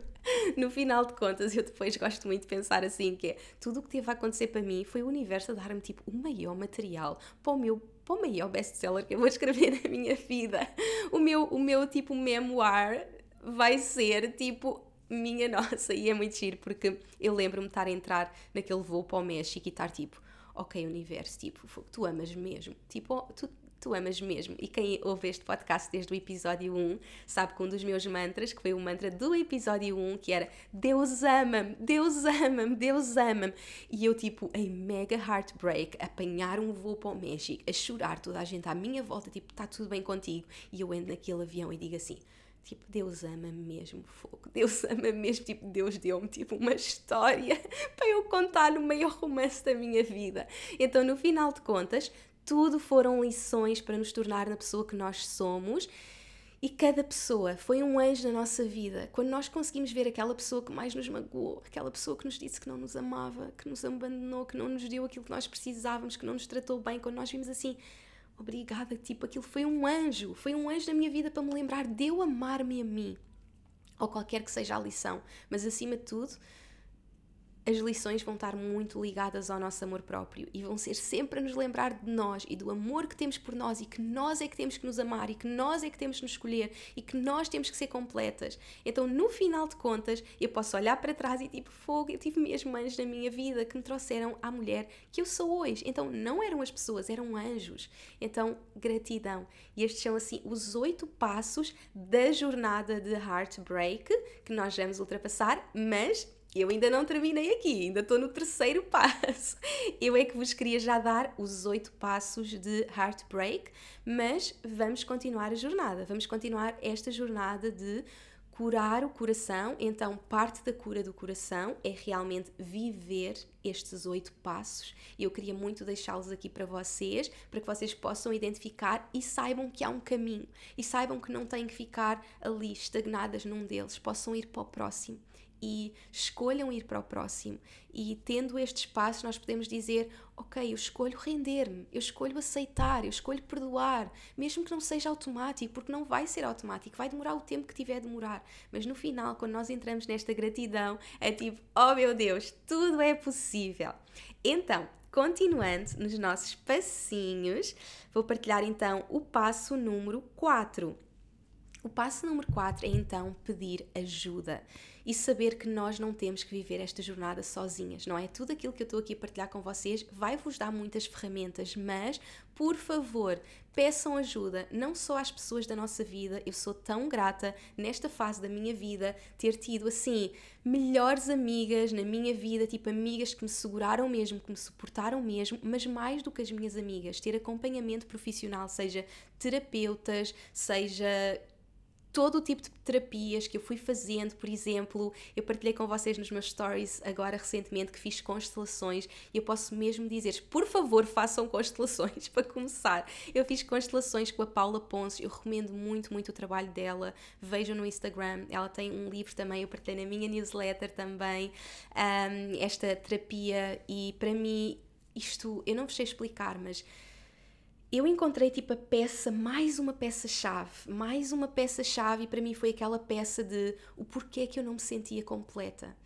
no final de contas, eu depois gosto muito de pensar assim, que é tudo o que teve a acontecer para mim foi o universo a dar-me tipo o maior material para o meu para o maior best-seller que eu vou escrever na minha vida. O meu, o meu tipo memoir vai ser tipo minha nossa e é muito giro porque eu lembro-me de estar a entrar naquele voo para o México e estar tipo ok universo, tipo, tu amas mesmo, tipo, tu, tu amas mesmo. E quem ouve este podcast desde o episódio 1 sabe que um dos meus mantras, que foi o mantra do episódio 1, que era Deus ama-me, Deus ama-me, Deus ama-me. E eu, tipo, em mega heartbreak, apanhar um voo para o México, a chorar, toda a gente à minha volta, tipo, está tudo bem contigo. E eu entro naquele avião e digo assim. Tipo, Deus ama-me mesmo, fogo. Deus ama-me mesmo. Tipo, Deus deu-me tipo uma história para eu contar no maior romance da minha vida. Então, no final de contas, tudo foram lições para nos tornar na pessoa que nós somos. E cada pessoa foi um anjo na nossa vida. Quando nós conseguimos ver aquela pessoa que mais nos magoou, aquela pessoa que nos disse que não nos amava, que nos abandonou, que não nos deu aquilo que nós precisávamos, que não nos tratou bem, quando nós vimos assim, obrigada, tipo, aquilo foi um anjo, foi um anjo na minha vida para me lembrar de eu amar-me a mim. Ou qualquer que seja a lição. Mas acima de tudo, as lições vão estar muito ligadas ao nosso amor próprio e vão ser sempre a nos lembrar de nós e do amor que temos por nós e que nós é que temos que nos amar e que nós é que temos que nos escolher e que nós temos que ser completas. Então, no final de contas, eu posso olhar para trás e tipo, fogo, eu tive mesmo anjos na minha vida que me trouxeram à mulher que eu sou hoje. Então, não eram as pessoas, eram anjos. Então, gratidão. E estes são assim os oito passos da jornada de Heartbreak que nós vamos ultrapassar, mas eu ainda não terminei aqui, ainda estou no terceiro passo. Eu é que vos queria já dar os oito passos de Heartbreak, mas vamos continuar a jornada. Vamos continuar esta jornada de curar o coração. Então, parte da cura do coração é realmente viver estes oito passos. Eu queria muito deixá-los aqui para vocês, para que vocês possam identificar e saibam que há um caminho. E saibam que não têm que ficar ali estagnadas num deles, possam ir para o próximo e escolham ir para o próximo. E tendo este espaço, nós podemos dizer: Ok, eu escolho render-me, eu escolho aceitar, eu escolho perdoar, mesmo que não seja automático, porque não vai ser automático, vai demorar o tempo que tiver a demorar. Mas no final, quando nós entramos nesta gratidão, é tipo: Oh meu Deus, tudo é possível. Então, continuando nos nossos passinhos, vou partilhar então o passo número 4 O passo número 4 é então pedir ajuda e saber que nós não temos que viver esta jornada sozinhas, não é? Tudo aquilo que eu estou aqui a partilhar com vocês vai vos dar muitas ferramentas, mas por favor, peçam ajuda, não só às pessoas da nossa vida. Eu sou tão grata nesta fase da minha vida ter tido assim melhores amigas na minha vida, tipo amigas que me seguraram mesmo, que me suportaram mesmo, mas mais do que as minhas amigas, ter acompanhamento profissional, seja terapeutas, seja todo o tipo de terapias que eu fui fazendo, por exemplo, eu partilhei com vocês nos meus stories agora recentemente que fiz constelações e eu posso mesmo dizer por favor, façam constelações para começar. Eu fiz constelações com a Paula Ponce, eu recomendo muito, muito o trabalho dela. Vejam no Instagram, ela tem um livro também, eu partilhei na minha newsletter também, um, esta terapia e para mim isto, eu não vos sei explicar, mas eu encontrei tipo a peça, mais uma peça-chave, mais uma peça-chave, e para mim foi aquela peça de o porquê que eu não me sentia completa.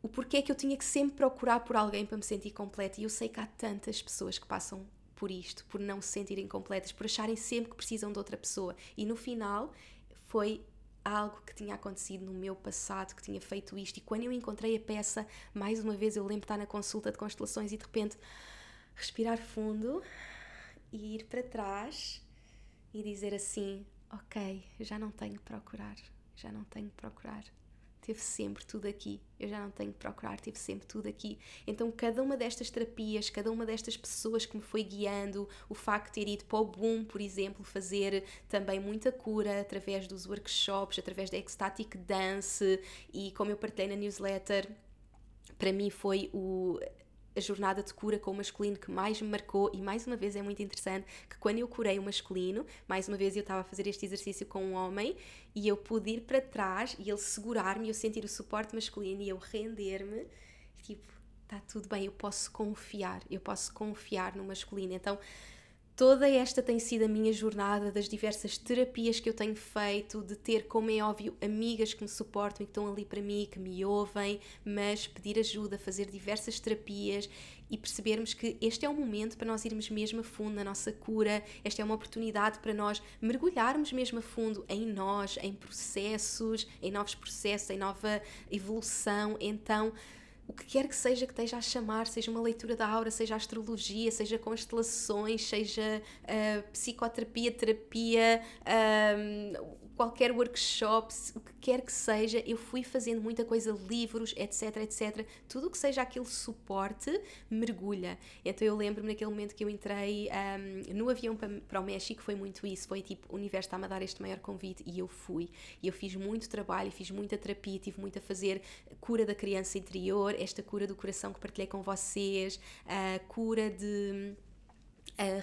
O porquê que eu tinha que sempre procurar por alguém para me sentir completa. E eu sei que há tantas pessoas que passam por isto, por não se sentirem completas, por acharem sempre que precisam de outra pessoa. E no final foi algo que tinha acontecido no meu passado, que tinha feito isto. E quando eu encontrei a peça, mais uma vez eu lembro de estar na consulta de constelações e de repente respirar fundo e ir para trás e dizer assim: Ok, já não tenho que procurar, já não tenho que procurar. Teve sempre tudo aqui, eu já não tenho que procurar, tive sempre tudo aqui. Então, cada uma destas terapias, cada uma destas pessoas que me foi guiando, o facto de ter ido para o Boom, por exemplo, fazer também muita cura através dos workshops, através da Ecstatic Dance e como eu partilhei na newsletter, para mim foi o, a jornada de cura com o masculino que mais me marcou e mais uma vez é muito interessante que quando eu curei o masculino, mais uma vez eu estava a fazer este exercício com um homem e eu pude ir para trás e ele segurar-me, eu sentir o suporte masculino e eu render-me, tipo, está tudo bem, eu posso confiar, eu posso confiar no masculino. Então, Toda esta tem sido a minha jornada das diversas terapias que eu tenho feito, de ter, como é óbvio, amigas que me suportam e que estão ali para mim, que me ouvem, mas pedir ajuda, fazer diversas terapias e percebermos que este é o momento para nós irmos mesmo a fundo na nossa cura, esta é uma oportunidade para nós mergulharmos mesmo a fundo em nós, em processos, em novos processos, em nova evolução. Então, o que quer que seja que esteja a chamar, seja uma leitura da aura, seja astrologia, seja constelações, seja uh, psicoterapia, terapia, uh, qualquer workshop, o que quer que seja, eu fui fazendo muita coisa, livros, etc, etc. Tudo o que seja aquele suporte, mergulha. Então eu lembro-me naquele momento que eu entrei um, no avião para, para o México, foi muito isso, foi tipo, o universo está-me a dar este maior convite e eu fui. E eu fiz muito trabalho, fiz muita terapia, tive muito a fazer cura da criança interior, esta cura do coração que partilhei com vocês, a cura de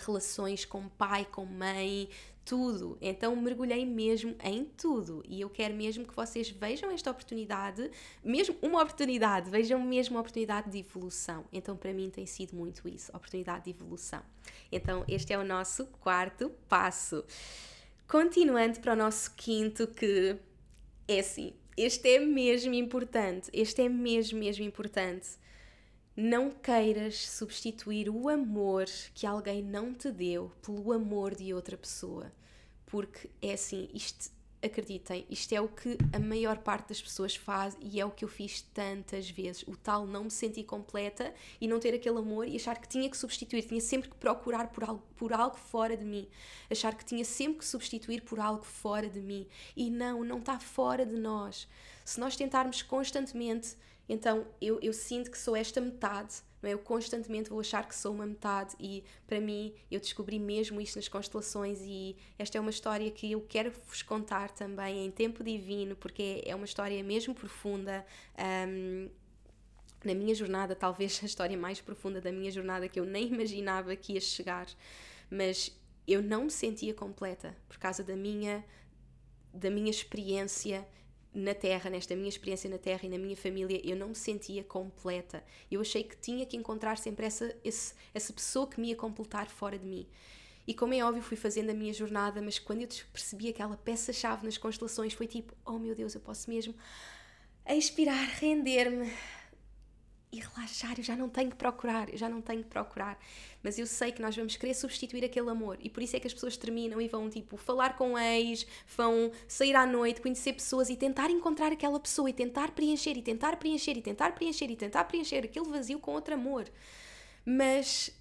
relações com pai, com mãe, tudo. Então mergulhei mesmo em tudo e eu quero mesmo que vocês vejam esta oportunidade, mesmo uma oportunidade, vejam mesmo uma oportunidade de evolução. Então para mim tem sido muito isso, oportunidade de evolução. Então este é o nosso quarto passo. Continuando para o nosso quinto que é assim, este é mesmo importante, este é mesmo mesmo importante não queiras substituir o amor que alguém não te deu pelo amor de outra pessoa. Porque é assim, isto, acreditem, isto é o que a maior parte das pessoas faz e é o que eu fiz tantas vezes. O tal não me sentir completa e não ter aquele amor e achar que tinha que substituir, tinha sempre que procurar por algo, por algo fora de mim. Achar que tinha sempre que substituir por algo fora de mim. E não, não está fora de nós. Se nós tentarmos constantemente então eu, eu sinto que sou esta metade, não é? Eu constantemente vou achar que sou uma metade e para mim eu descobri mesmo isto nas constelações e esta é uma história que eu quero vos contar também em tempo divino porque é uma história mesmo profunda. Um, na minha jornada, talvez a história mais profunda da minha jornada que eu nem imaginava que ia chegar, mas eu não me sentia completa por causa da minha da minha experiência na Terra, nesta minha experiência na Terra e na minha família, eu não me sentia completa. Eu achei que tinha que encontrar sempre essa, esse, essa pessoa que me ia completar fora de mim. E como é óbvio, fui fazendo a minha jornada, mas quando eu percebi aquela peça-chave nas constelações, foi tipo: oh meu Deus, eu posso mesmo expirar, render-me, e relaxar. Eu já não tenho que procurar, eu já não tenho que procurar. Mas eu sei que nós vamos querer substituir aquele amor e por isso é que as pessoas terminam e vão tipo falar com ex, vão sair à noite, conhecer pessoas e tentar encontrar aquela pessoa e tentar preencher e tentar preencher e tentar preencher e tentar preencher aquele vazio com outro amor. Mas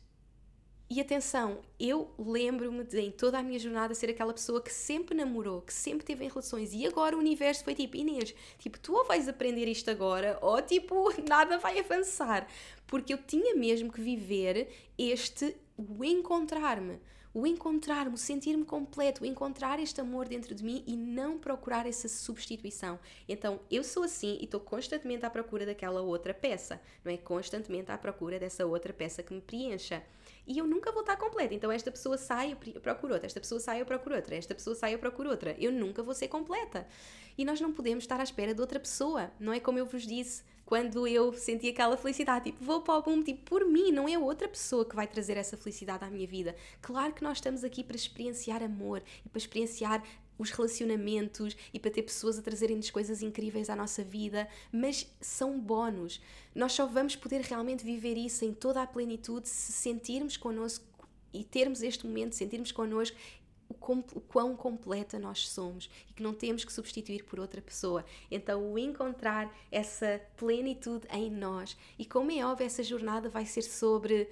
e atenção, eu lembro-me de em toda a minha jornada ser aquela pessoa que sempre namorou, que sempre teve em relações e agora o universo foi tipo, Inês, tipo, tu ou vais aprender isto agora ou tipo, nada vai avançar. Porque eu tinha mesmo que viver este o encontrar-me o encontrar-me, o sentir-me completo, o encontrar este amor dentro de mim e não procurar essa substituição. Então, eu sou assim e estou constantemente à procura daquela outra peça, não é? Constantemente à procura dessa outra peça que me preencha e eu nunca vou estar completa. Então esta pessoa sai, eu procuro outra, esta pessoa sai, eu procuro outra, esta pessoa sai, eu procuro outra. Eu nunca vou ser completa. E nós não podemos estar à espera de outra pessoa. Não é como eu vos disse quando eu senti aquela felicidade, tipo, vou para o boom, tipo, por mim, não é outra pessoa que vai trazer essa felicidade à minha vida. Claro que nós estamos aqui para experienciar amor e para experienciar os relacionamentos e para ter pessoas a trazerem-nos coisas incríveis à nossa vida, mas são bónus. Nós só vamos poder realmente viver isso em toda a plenitude se sentirmos connosco e termos este momento, sentirmos connosco o, quão completa nós somos e que não temos que substituir por outra pessoa. Então, o encontrar essa plenitude em nós. E como é óbvio, essa jornada vai ser sobre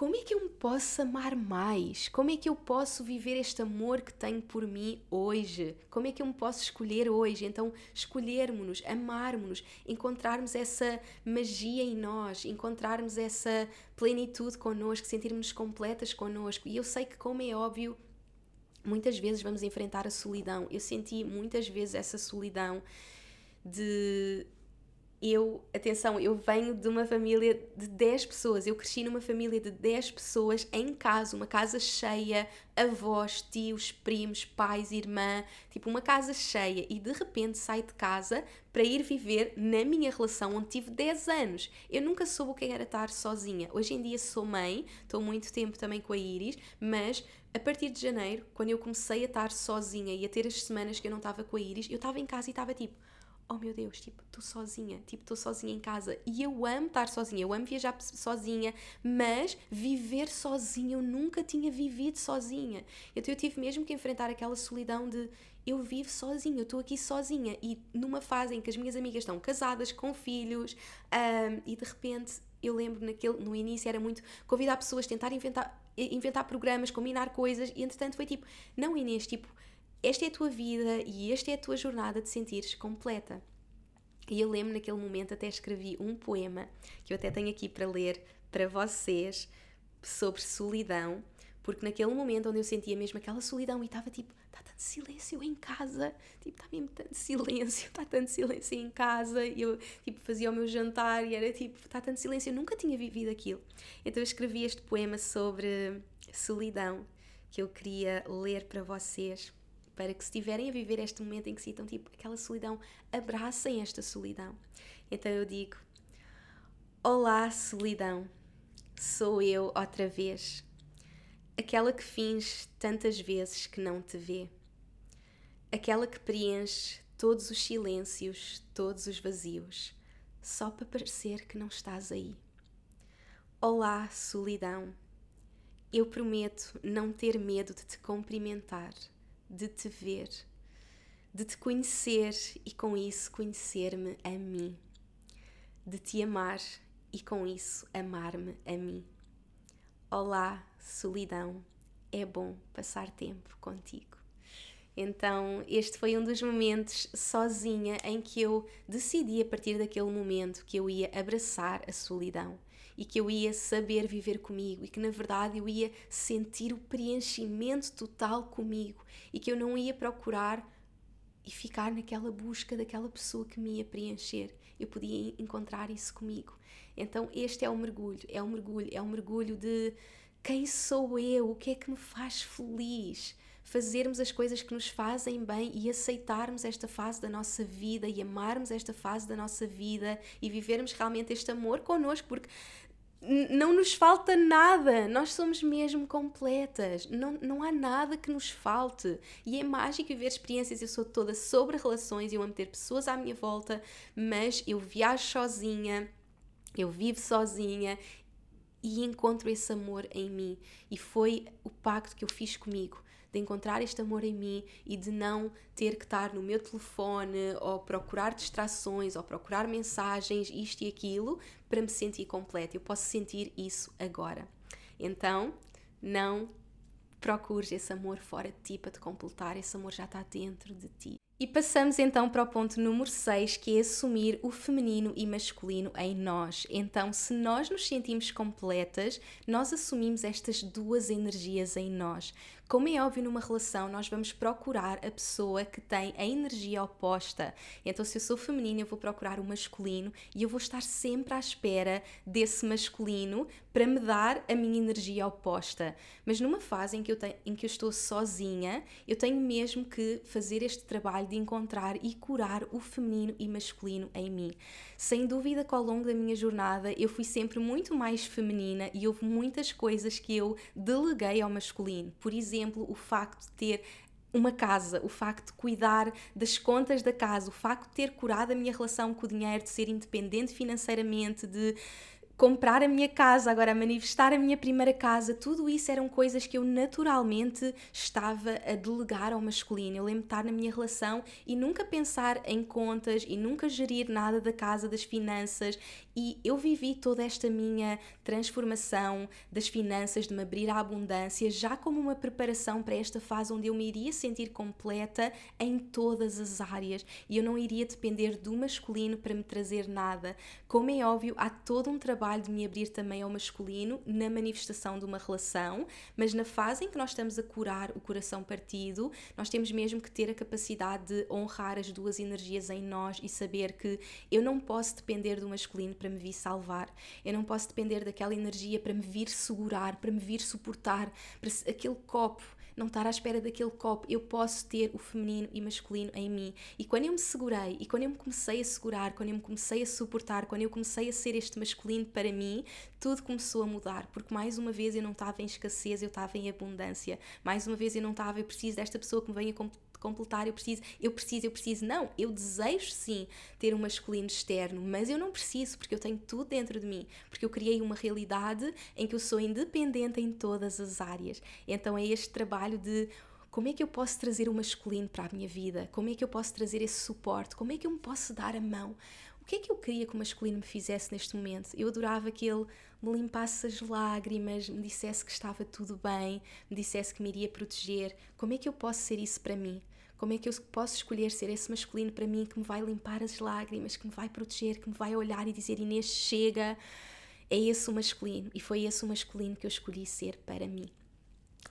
como é que eu me posso amar mais? Como é que eu posso viver este amor que tenho por mim hoje? Como é que eu me posso escolher hoje? Então, escolhermos-nos, amarmos-nos, encontrarmos essa magia em nós, encontrarmos essa plenitude connosco, sentirmos-nos completas connosco. E eu sei que, como é óbvio, muitas vezes vamos enfrentar a solidão. Eu senti muitas vezes essa solidão de eu, atenção, eu venho de uma família de 10 pessoas, eu cresci numa família de 10 pessoas em casa, uma casa cheia, avós, tios, primos, pais, irmã, tipo uma casa cheia e de repente saio de casa para ir viver na minha relação onde tive 10 anos. Eu nunca soube o que era estar sozinha. Hoje em dia sou mãe, estou muito tempo também com a Iris, mas a partir de janeiro, quando eu comecei a estar sozinha e a ter as semanas que eu não estava com a Iris, eu estava em casa e estava tipo oh meu Deus, tipo, estou sozinha, tipo, estou sozinha em casa. E eu amo estar sozinha, eu amo viajar sozinha, mas viver sozinha, eu nunca tinha vivido sozinha. Então eu tive mesmo que enfrentar aquela solidão de eu vivo sozinha, eu estou aqui sozinha. E numa fase em que as minhas amigas estão casadas, com filhos, um, e de repente eu lembro naquele, no início era muito convidar pessoas, tentar inventar, inventar programas, combinar coisas, e entretanto foi tipo, não Inês, tipo esta é a tua vida e esta é a tua jornada de sentires completa. E eu lembro naquele momento até escrevi um poema que eu até tenho aqui para ler para vocês sobre solidão, porque naquele momento onde eu sentia mesmo aquela solidão e estava tipo, está tanto silêncio em casa, tipo, está mesmo tanto silêncio, está tanto silêncio em casa, e eu tipo fazia o meu jantar e era tipo, está tanto silêncio, eu nunca tinha vivido aquilo. Então eu escrevi este poema sobre solidão que eu queria ler para vocês para que se estiverem a viver este momento em que sintam tipo aquela solidão, abracem esta solidão. Então eu digo: Olá, solidão, sou eu outra vez, aquela que finge tantas vezes que não te vê, aquela que preenche todos os silêncios, todos os vazios, só para parecer que não estás aí. Olá, solidão. Eu prometo não ter medo de te cumprimentar de te ver, de te conhecer e com isso conhecer-me a mim, de te amar e com isso amar-me a mim. Olá, solidão, é bom passar tempo contigo. Então, este foi um dos momentos sozinha em que eu decidi, a partir daquele momento, que eu ia abraçar a solidão e que eu ia saber viver comigo e que na verdade eu ia sentir o preenchimento total comigo e que eu não ia procurar e ficar naquela busca daquela pessoa que me ia preencher. Eu podia encontrar isso comigo. Então, este é o mergulho, é o mergulho, é o mergulho de quem sou eu, o que é que me faz feliz, fazermos as coisas que nos fazem bem e aceitarmos esta fase da nossa vida e amarmos esta fase da nossa vida e vivermos realmente este amor connosco, porque não nos falta nada, nós somos mesmo completas, não, não há nada que nos falte. E é mágico viver experiências. Eu sou toda sobre relações, eu amo ter pessoas à minha volta, mas eu viajo sozinha eu vivo sozinha e encontro esse amor em mim. E foi o pacto que eu fiz comigo de encontrar este amor em mim e de não ter que estar no meu telefone ou procurar distrações ou procurar mensagens, isto e aquilo, para me sentir completa. Eu posso sentir isso agora. Então, não procures esse amor fora de ti para te completar, esse amor já está dentro de ti. E passamos então para o ponto número 6, que é assumir o feminino e masculino em nós. Então, se nós nos sentimos completas, nós assumimos estas duas energias em nós. Como é óbvio, numa relação, nós vamos procurar a pessoa que tem a energia oposta. Então, se eu sou feminina, eu vou procurar o masculino e eu vou estar sempre à espera desse masculino para me dar a minha energia oposta. Mas numa fase em que eu, tenho, em que eu estou sozinha, eu tenho mesmo que fazer este trabalho de encontrar e curar o feminino e masculino em mim. Sem dúvida que ao longo da minha jornada eu fui sempre muito mais feminina e houve muitas coisas que eu deleguei ao masculino. Por exemplo, exemplo, o facto de ter uma casa, o facto de cuidar das contas da casa, o facto de ter curado a minha relação com o dinheiro, de ser independente financeiramente, de comprar a minha casa, agora manifestar a minha primeira casa, tudo isso eram coisas que eu naturalmente estava a delegar ao masculino. Eu lembro de estar na minha relação e nunca pensar em contas e nunca gerir nada da casa, das finanças. E eu vivi toda esta minha transformação das finanças, de me abrir à abundância, já como uma preparação para esta fase onde eu me iria sentir completa em todas as áreas e eu não iria depender do masculino para me trazer nada. Como é óbvio, há todo um trabalho de me abrir também ao masculino na manifestação de uma relação, mas na fase em que nós estamos a curar o coração partido, nós temos mesmo que ter a capacidade de honrar as duas energias em nós e saber que eu não posso depender do masculino para me vir salvar, eu não posso depender daquela energia para me vir segurar, para me vir suportar, para aquele copo não estar à espera daquele copo. Eu posso ter o feminino e masculino em mim. E quando eu me segurei, e quando eu me comecei a segurar, quando eu me comecei a suportar, quando eu comecei a ser este masculino para mim, tudo começou a mudar. Porque mais uma vez eu não estava em escassez, eu estava em abundância. Mais uma vez eu não estava, eu preciso desta pessoa que me venha completar, eu preciso, eu preciso, eu preciso. Não, eu desejo sim ter um masculino externo, mas eu não preciso porque eu tenho tudo dentro de mim, porque eu criei uma realidade em que eu sou independente em todas as áreas. Então é este trabalho de como é que eu posso trazer o masculino para a minha vida? Como é que eu posso trazer esse suporte? Como é que eu me posso dar a mão? O que é que eu queria que o masculino me fizesse neste momento? Eu adorava que ele me limpasse as lágrimas, me dissesse que estava tudo bem, me dissesse que me iria proteger. Como é que eu posso ser isso para mim? Como é que eu posso escolher ser esse masculino para mim que me vai limpar as lágrimas, que me vai proteger, que me vai olhar e dizer Inês, chega? É esse o masculino e foi esse o masculino que eu escolhi ser para mim.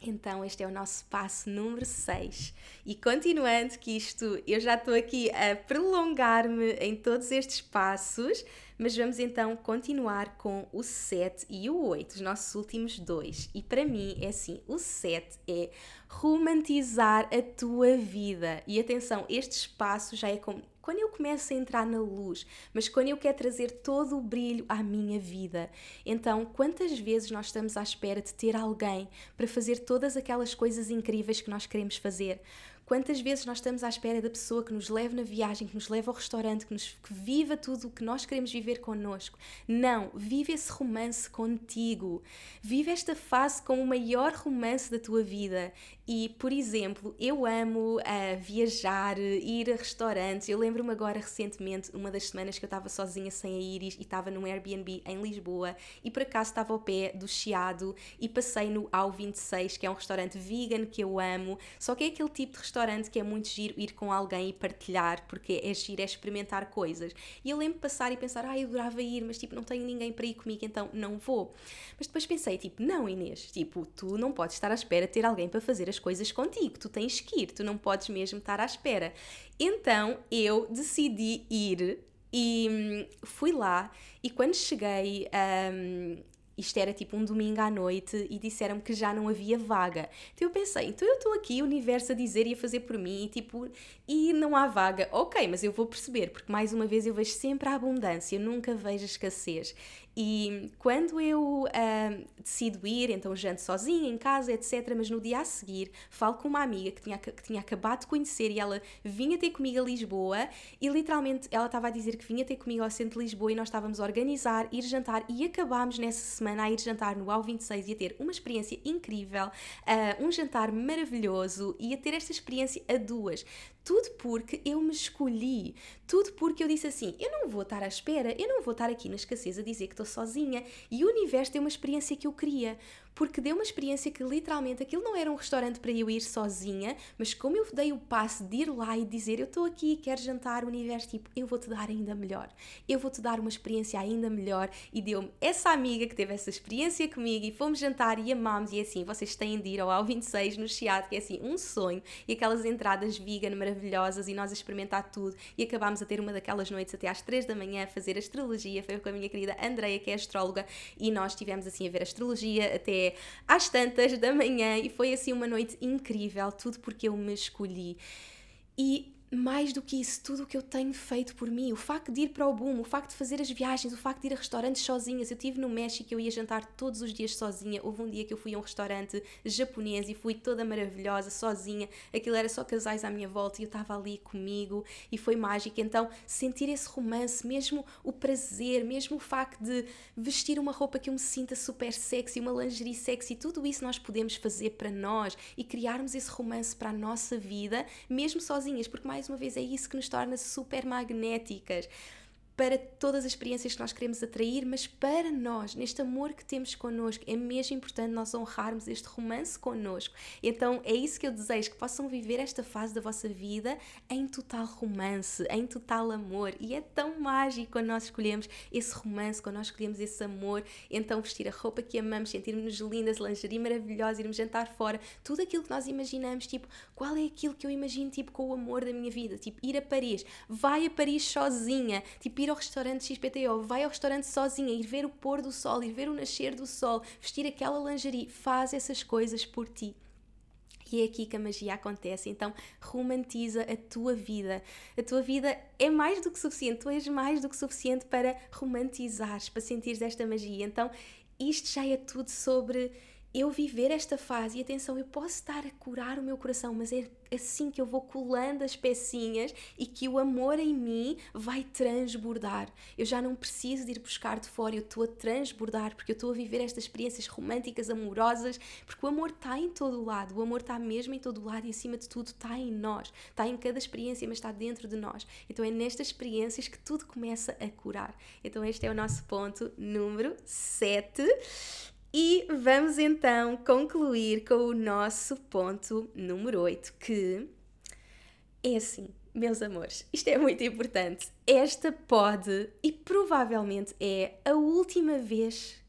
Então, este é o nosso passo número 6. E continuando, que isto eu já estou aqui a prolongar-me em todos estes passos, mas vamos então continuar com o 7 e o 8, os nossos últimos dois. E para mim é assim: o 7 é romantizar a tua vida. E atenção, este espaço já é como quando eu começo a entrar na luz, mas quando eu quero trazer todo o brilho à minha vida. Então, quantas vezes nós estamos à espera de ter alguém para fazer todas aquelas coisas incríveis que nós queremos fazer? Quantas vezes nós estamos à espera da pessoa que nos leve na viagem, que nos leve ao restaurante, que, nos, que viva tudo o que nós queremos viver connosco? Não, vive esse romance contigo. Vive esta fase como o maior romance da tua vida. E, por exemplo, eu amo uh, viajar, ir a restaurantes. Eu lembro-me agora recentemente, uma das semanas que eu estava sozinha sem a Iris e estava num Airbnb em Lisboa e por acaso estava ao pé do Chiado e passei no Ao 26, que é um restaurante vegan que eu amo. Só que é aquele tipo de restaurante restaurante que é muito giro ir com alguém e partilhar, porque é giro, é experimentar coisas. E eu lembro passar e pensar, ah, eu adorava ir, mas tipo, não tenho ninguém para ir comigo, então não vou. Mas depois pensei, tipo, não, Inês, tipo, tu não podes estar à espera de ter alguém para fazer as coisas contigo, tu tens que ir, tu não podes mesmo estar à espera. Então eu decidi ir e hum, fui lá e quando cheguei um, isto era tipo um domingo à noite e disseram-me que já não havia vaga. Então eu pensei, então eu estou aqui, o universo a dizer e a fazer por mim, e tipo, e não há vaga. Ok, mas eu vou perceber, porque mais uma vez eu vejo sempre a abundância, nunca vejo a escassez. E quando eu uh, decido ir, então janto sozinha em casa, etc. Mas no dia a seguir falo com uma amiga que tinha, que tinha acabado de conhecer e ela vinha ter comigo a Lisboa e literalmente ela estava a dizer que vinha ter comigo ao centro de Lisboa e nós estávamos a organizar, ir jantar e acabámos nessa semana a ir jantar no AU 26 e a ter uma experiência incrível, uh, um jantar maravilhoso e a ter esta experiência a duas. Tudo porque eu me escolhi, tudo porque eu disse assim: eu não vou estar à espera, eu não vou estar aqui na escassez a dizer que estou sozinha. E o universo tem uma experiência que eu queria porque deu uma experiência que literalmente aquilo não era um restaurante para eu ir sozinha, mas como eu dei o passo de ir lá e dizer eu estou aqui, quero jantar, o universo tipo, eu vou-te dar ainda melhor, eu vou-te dar uma experiência ainda melhor. E deu-me essa amiga que teve essa experiência comigo e fomos jantar e amámos e é assim, vocês têm de ir ao AO26 no Chiado, que é assim, um sonho e aquelas entradas vegan maravilhosas e nós a experimentar tudo e acabámos a ter uma daquelas noites até às 3 da manhã a fazer astrologia, foi com a minha querida Andreia que é astróloga e nós estivemos assim a ver astrologia até às tantas da manhã e foi assim uma noite incrível, tudo porque eu me escolhi. E mais do que isso, tudo o que eu tenho feito por mim, o facto de ir para o boom, o facto de fazer as viagens, o facto de ir a restaurantes sozinhas. Eu estive no México, eu ia jantar todos os dias sozinha. Houve um dia que eu fui a um restaurante japonês e fui toda maravilhosa, sozinha. Aquilo era só casais à minha volta e eu estava ali comigo e foi mágico. Então, sentir esse romance, mesmo o prazer, mesmo o facto de vestir uma roupa que eu me sinta super sexy, uma lingerie sexy, tudo isso nós podemos fazer para nós e criarmos esse romance para a nossa vida, mesmo sozinhas, porque mais mais uma vez, é isso que nos torna super magnéticas para todas as experiências que nós queremos atrair, mas para nós, neste amor que temos connosco, é mesmo importante nós honrarmos este romance connosco. Então é isso que eu desejo, que possam viver esta fase da vossa vida em total romance, em total amor. E é tão mágico quando nós escolhemos esse romance, quando nós escolhemos esse amor, então vestir a roupa que amamos, sentirmos lindas, lingerie maravilhosa, irmos jantar fora, tudo aquilo que nós imaginamos, tipo, qual é aquilo que eu imagino, tipo, com o amor da minha vida? Tipo, ir a Paris, vai a Paris sozinha, tipo, ir ir ao restaurante XPTO, vai ao restaurante sozinha, ir ver o pôr do sol, ir ver o nascer do sol, vestir aquela lingerie, faz essas coisas por ti. E é aqui que a magia acontece. Então, romantiza a tua vida. A tua vida é mais do que suficiente. Tu és mais do que suficiente para romantizares, para sentires esta magia. Então, isto já é tudo sobre eu viver esta fase. E atenção, eu posso estar a curar o meu coração, mas é assim que eu vou colando as pecinhas e que o amor em mim vai transbordar. Eu já não preciso de ir buscar de fora, eu estou a transbordar porque eu estou a viver estas experiências românticas, amorosas, porque o amor está em todo o lado, o amor está mesmo em todo o lado e acima de tudo está em nós, está em cada experiência, mas está dentro de nós. Então é nestas experiências que tudo começa a curar. Então este é o nosso ponto número 7. E vamos então concluir com o nosso ponto número 8, que é assim, meus amores, isto é muito importante. Esta pode e provavelmente é a última vez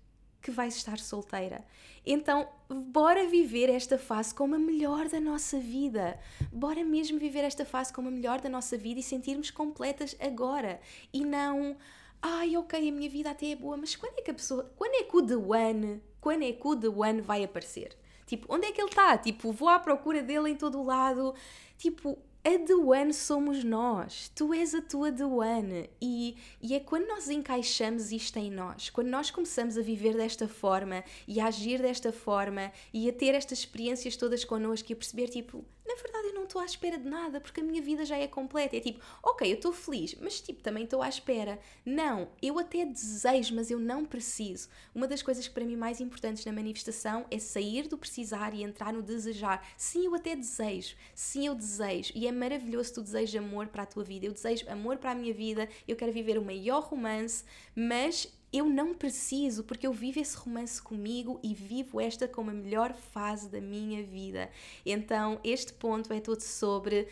que vais estar solteira. Então, bora viver esta fase como a melhor da nossa vida. Bora mesmo viver esta fase como a melhor da nossa vida e sentirmos completas agora. E não, ai, ok, a minha vida até é boa, mas quando é que a pessoa, quando é que o The One quando é que o The One vai aparecer? Tipo, onde é que ele está? Tipo, vou à procura dele em todo o lado. Tipo, a The One somos nós, tu és a tua The One e, e é quando nós encaixamos isto em nós, quando nós começamos a viver desta forma e a agir desta forma e a ter estas experiências todas connosco e a perceber tipo, na verdade eu não estou à espera de nada porque a minha vida já é completa. É tipo, ok, eu estou feliz, mas tipo, também estou à espera. Não, eu até desejo, mas eu não preciso. Uma das coisas que para mim mais importantes na manifestação é sair do precisar e entrar no desejar. Sim, eu até desejo. Sim, eu desejo. E é maravilhoso tu desejas amor para a tua vida. Eu desejo amor para a minha vida. Eu quero viver o maior romance, mas eu não preciso, porque eu vivo esse romance comigo e vivo esta como a melhor fase da minha vida. Então, este ponto é todo sobre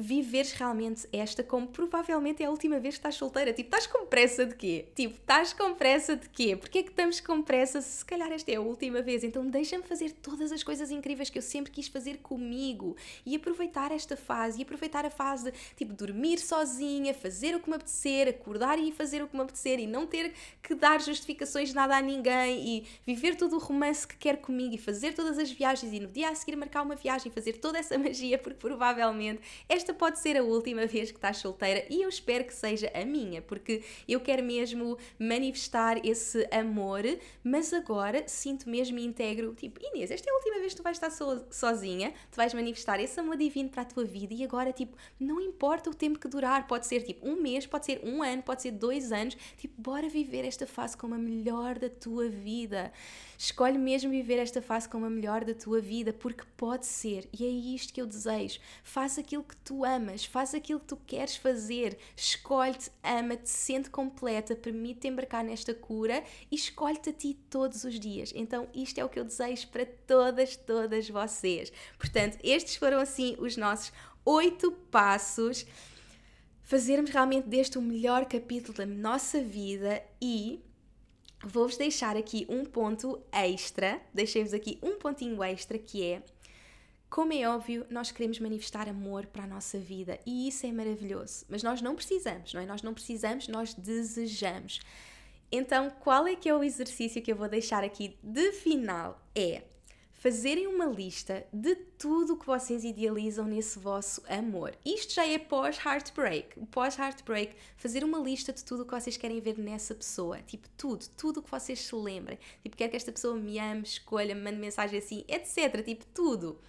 viveres realmente esta como provavelmente é a última vez que estás solteira. Tipo, estás com pressa de quê? Tipo, estás com pressa de quê? Porquê é que estamos com pressa se calhar esta é a última vez? Então deixa-me fazer todas as coisas incríveis que eu sempre quis fazer comigo e aproveitar esta fase e aproveitar a fase de, tipo, dormir sozinha, fazer o que me apetecer, acordar e fazer o que me apetecer e não ter que dar justificações nada a ninguém e viver todo o romance que quer comigo e fazer todas as viagens e no dia a seguir marcar uma viagem e fazer toda essa magia porque provavelmente esta esta pode ser a última vez que estás solteira e eu espero que seja a minha, porque eu quero mesmo manifestar esse amor, mas agora sinto mesmo e integro, tipo, Inês, esta é a última vez que tu vais estar so sozinha, tu vais manifestar esse amor divino para a tua vida e agora, tipo, não importa o tempo que durar, pode ser tipo um mês, pode ser um ano, pode ser dois anos, tipo, bora viver esta fase como a melhor da tua vida. Escolhe mesmo viver esta fase como a melhor da tua vida, porque pode ser, e é isto que eu desejo. Faz aquilo que tu amas, faz aquilo que tu queres fazer, escolhe-te, ama-te, sente completa, permite-te embarcar nesta cura e escolhe-te a ti todos os dias. Então, isto é o que eu desejo para todas, todas vocês. Portanto, estes foram assim os nossos oito passos fazermos realmente deste o melhor capítulo da nossa vida e vou-vos deixar aqui um ponto extra, deixei-vos aqui um pontinho extra que é como é óbvio, nós queremos manifestar amor para a nossa vida e isso é maravilhoso, mas nós não precisamos, não é? Nós não precisamos, nós desejamos. Então, qual é que é o exercício que eu vou deixar aqui de final? É fazerem uma lista de tudo o que vocês idealizam nesse vosso amor. Isto já é pós-heartbreak. Pós-heartbreak, fazer uma lista de tudo o que vocês querem ver nessa pessoa. Tipo, tudo, tudo o que vocês se lembrem. Tipo, quero que esta pessoa me ame, escolha, me mande mensagem assim, etc. Tipo, tudo.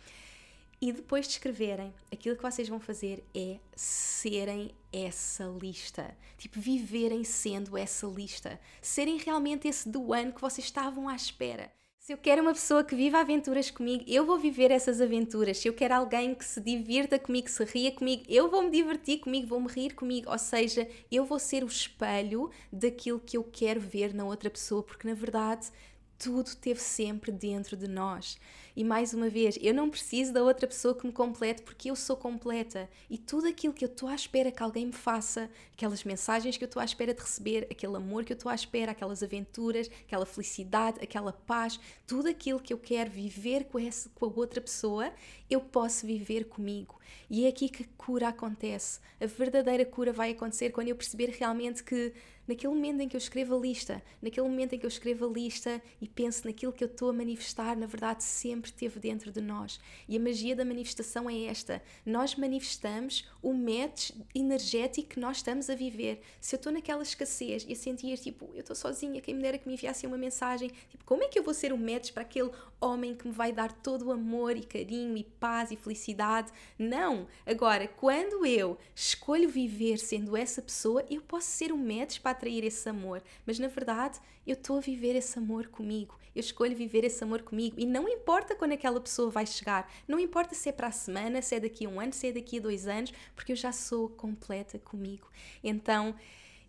E depois de escreverem, aquilo que vocês vão fazer é serem essa lista. Tipo, viverem sendo essa lista. Serem realmente esse do ano que vocês estavam à espera. Se eu quero uma pessoa que viva aventuras comigo, eu vou viver essas aventuras. Se eu quero alguém que se divirta comigo, que se ria comigo, eu vou me divertir comigo, vou me rir comigo. Ou seja, eu vou ser o espelho daquilo que eu quero ver na outra pessoa, porque na verdade tudo esteve sempre dentro de nós. E mais uma vez, eu não preciso da outra pessoa que me complete porque eu sou completa. E tudo aquilo que eu estou à espera que alguém me faça, aquelas mensagens que eu estou à espera de receber, aquele amor que eu estou à espera, aquelas aventuras, aquela felicidade, aquela paz, tudo aquilo que eu quero viver com, essa, com a outra pessoa, eu posso viver comigo. E é aqui que a cura acontece. A verdadeira cura vai acontecer quando eu perceber realmente que naquele momento em que eu escrevo a lista, naquele momento em que eu escrevo a lista e penso naquilo que eu estou a manifestar, na verdade sempre esteve dentro de nós. E a magia da manifestação é esta: nós manifestamos o match energético que nós estamos a viver. Se eu estou naquela escassez e a sentir tipo, eu estou sozinha, quem me dera que me enviasse uma mensagem, tipo, como é que eu vou ser o match para aquele homem que me vai dar todo o amor e carinho e paz e felicidade? Não! Agora, quando eu escolho viver sendo essa pessoa, eu posso ser o match para atrair esse amor, mas na verdade eu estou a viver esse amor comigo. Eu escolho viver esse amor comigo e não importa quando aquela pessoa vai chegar, não importa se é para a semana, se é daqui a um ano, se é daqui a dois anos, porque eu já sou completa comigo. Então,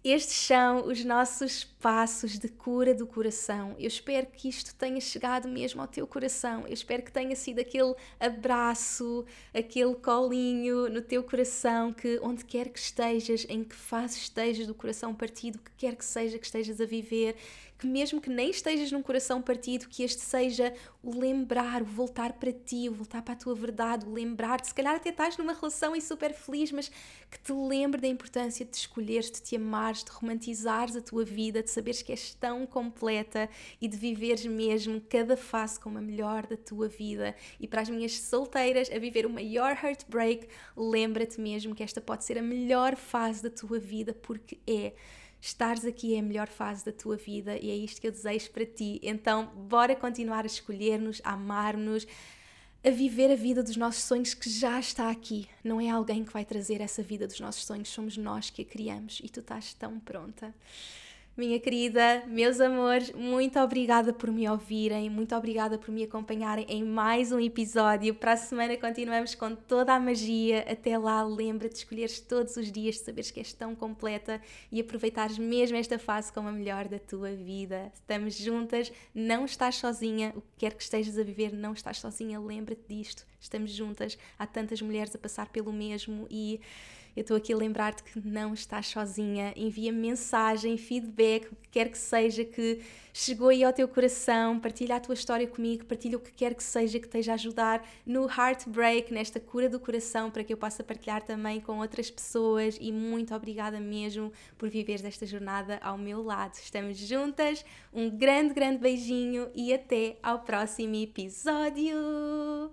estes são os nossos passos de cura do coração. Eu espero que isto tenha chegado mesmo ao teu coração. Eu espero que tenha sido aquele abraço, aquele colinho no teu coração que onde quer que estejas, em que fase estejas do coração partido, que quer que seja que estejas a viver, que mesmo que nem estejas num coração partido, que este seja o lembrar, o voltar para ti, o voltar para a tua verdade, o lembrar-te, se calhar até estás numa relação e super feliz, mas que te lembre da importância de escolheres, de te amares, de romantizares a tua vida, de saberes que és tão completa e de viveres mesmo cada fase como a melhor da tua vida. E para as minhas solteiras a viver o maior heartbreak, lembra-te mesmo que esta pode ser a melhor fase da tua vida, porque é estares aqui é a melhor fase da tua vida e é isto que eu desejo para ti. Então, bora continuar a escolher-nos, a amar-nos, a viver a vida dos nossos sonhos que já está aqui. Não é alguém que vai trazer essa vida dos nossos sonhos, somos nós que a criamos e tu estás tão pronta. Minha querida, meus amores, muito obrigada por me ouvirem, muito obrigada por me acompanharem em mais um episódio. Para a semana continuamos com toda a magia. Até lá, lembra-te de escolheres todos os dias, de saberes que és tão completa e aproveitares mesmo esta fase como a melhor da tua vida. Estamos juntas, não estás sozinha, o que quer que estejas a viver, não estás sozinha, lembra-te disto. Estamos juntas, há tantas mulheres a passar pelo mesmo e eu estou aqui a lembrar-te que não estás sozinha. Envia mensagem, feedback, o que quer que seja que chegou aí ao teu coração. Partilha a tua história comigo, partilha o que quer que seja que esteja a ajudar no heartbreak, nesta cura do coração, para que eu possa partilhar também com outras pessoas. E muito obrigada mesmo por viveres esta jornada ao meu lado. Estamos juntas. Um grande, grande beijinho e até ao próximo episódio.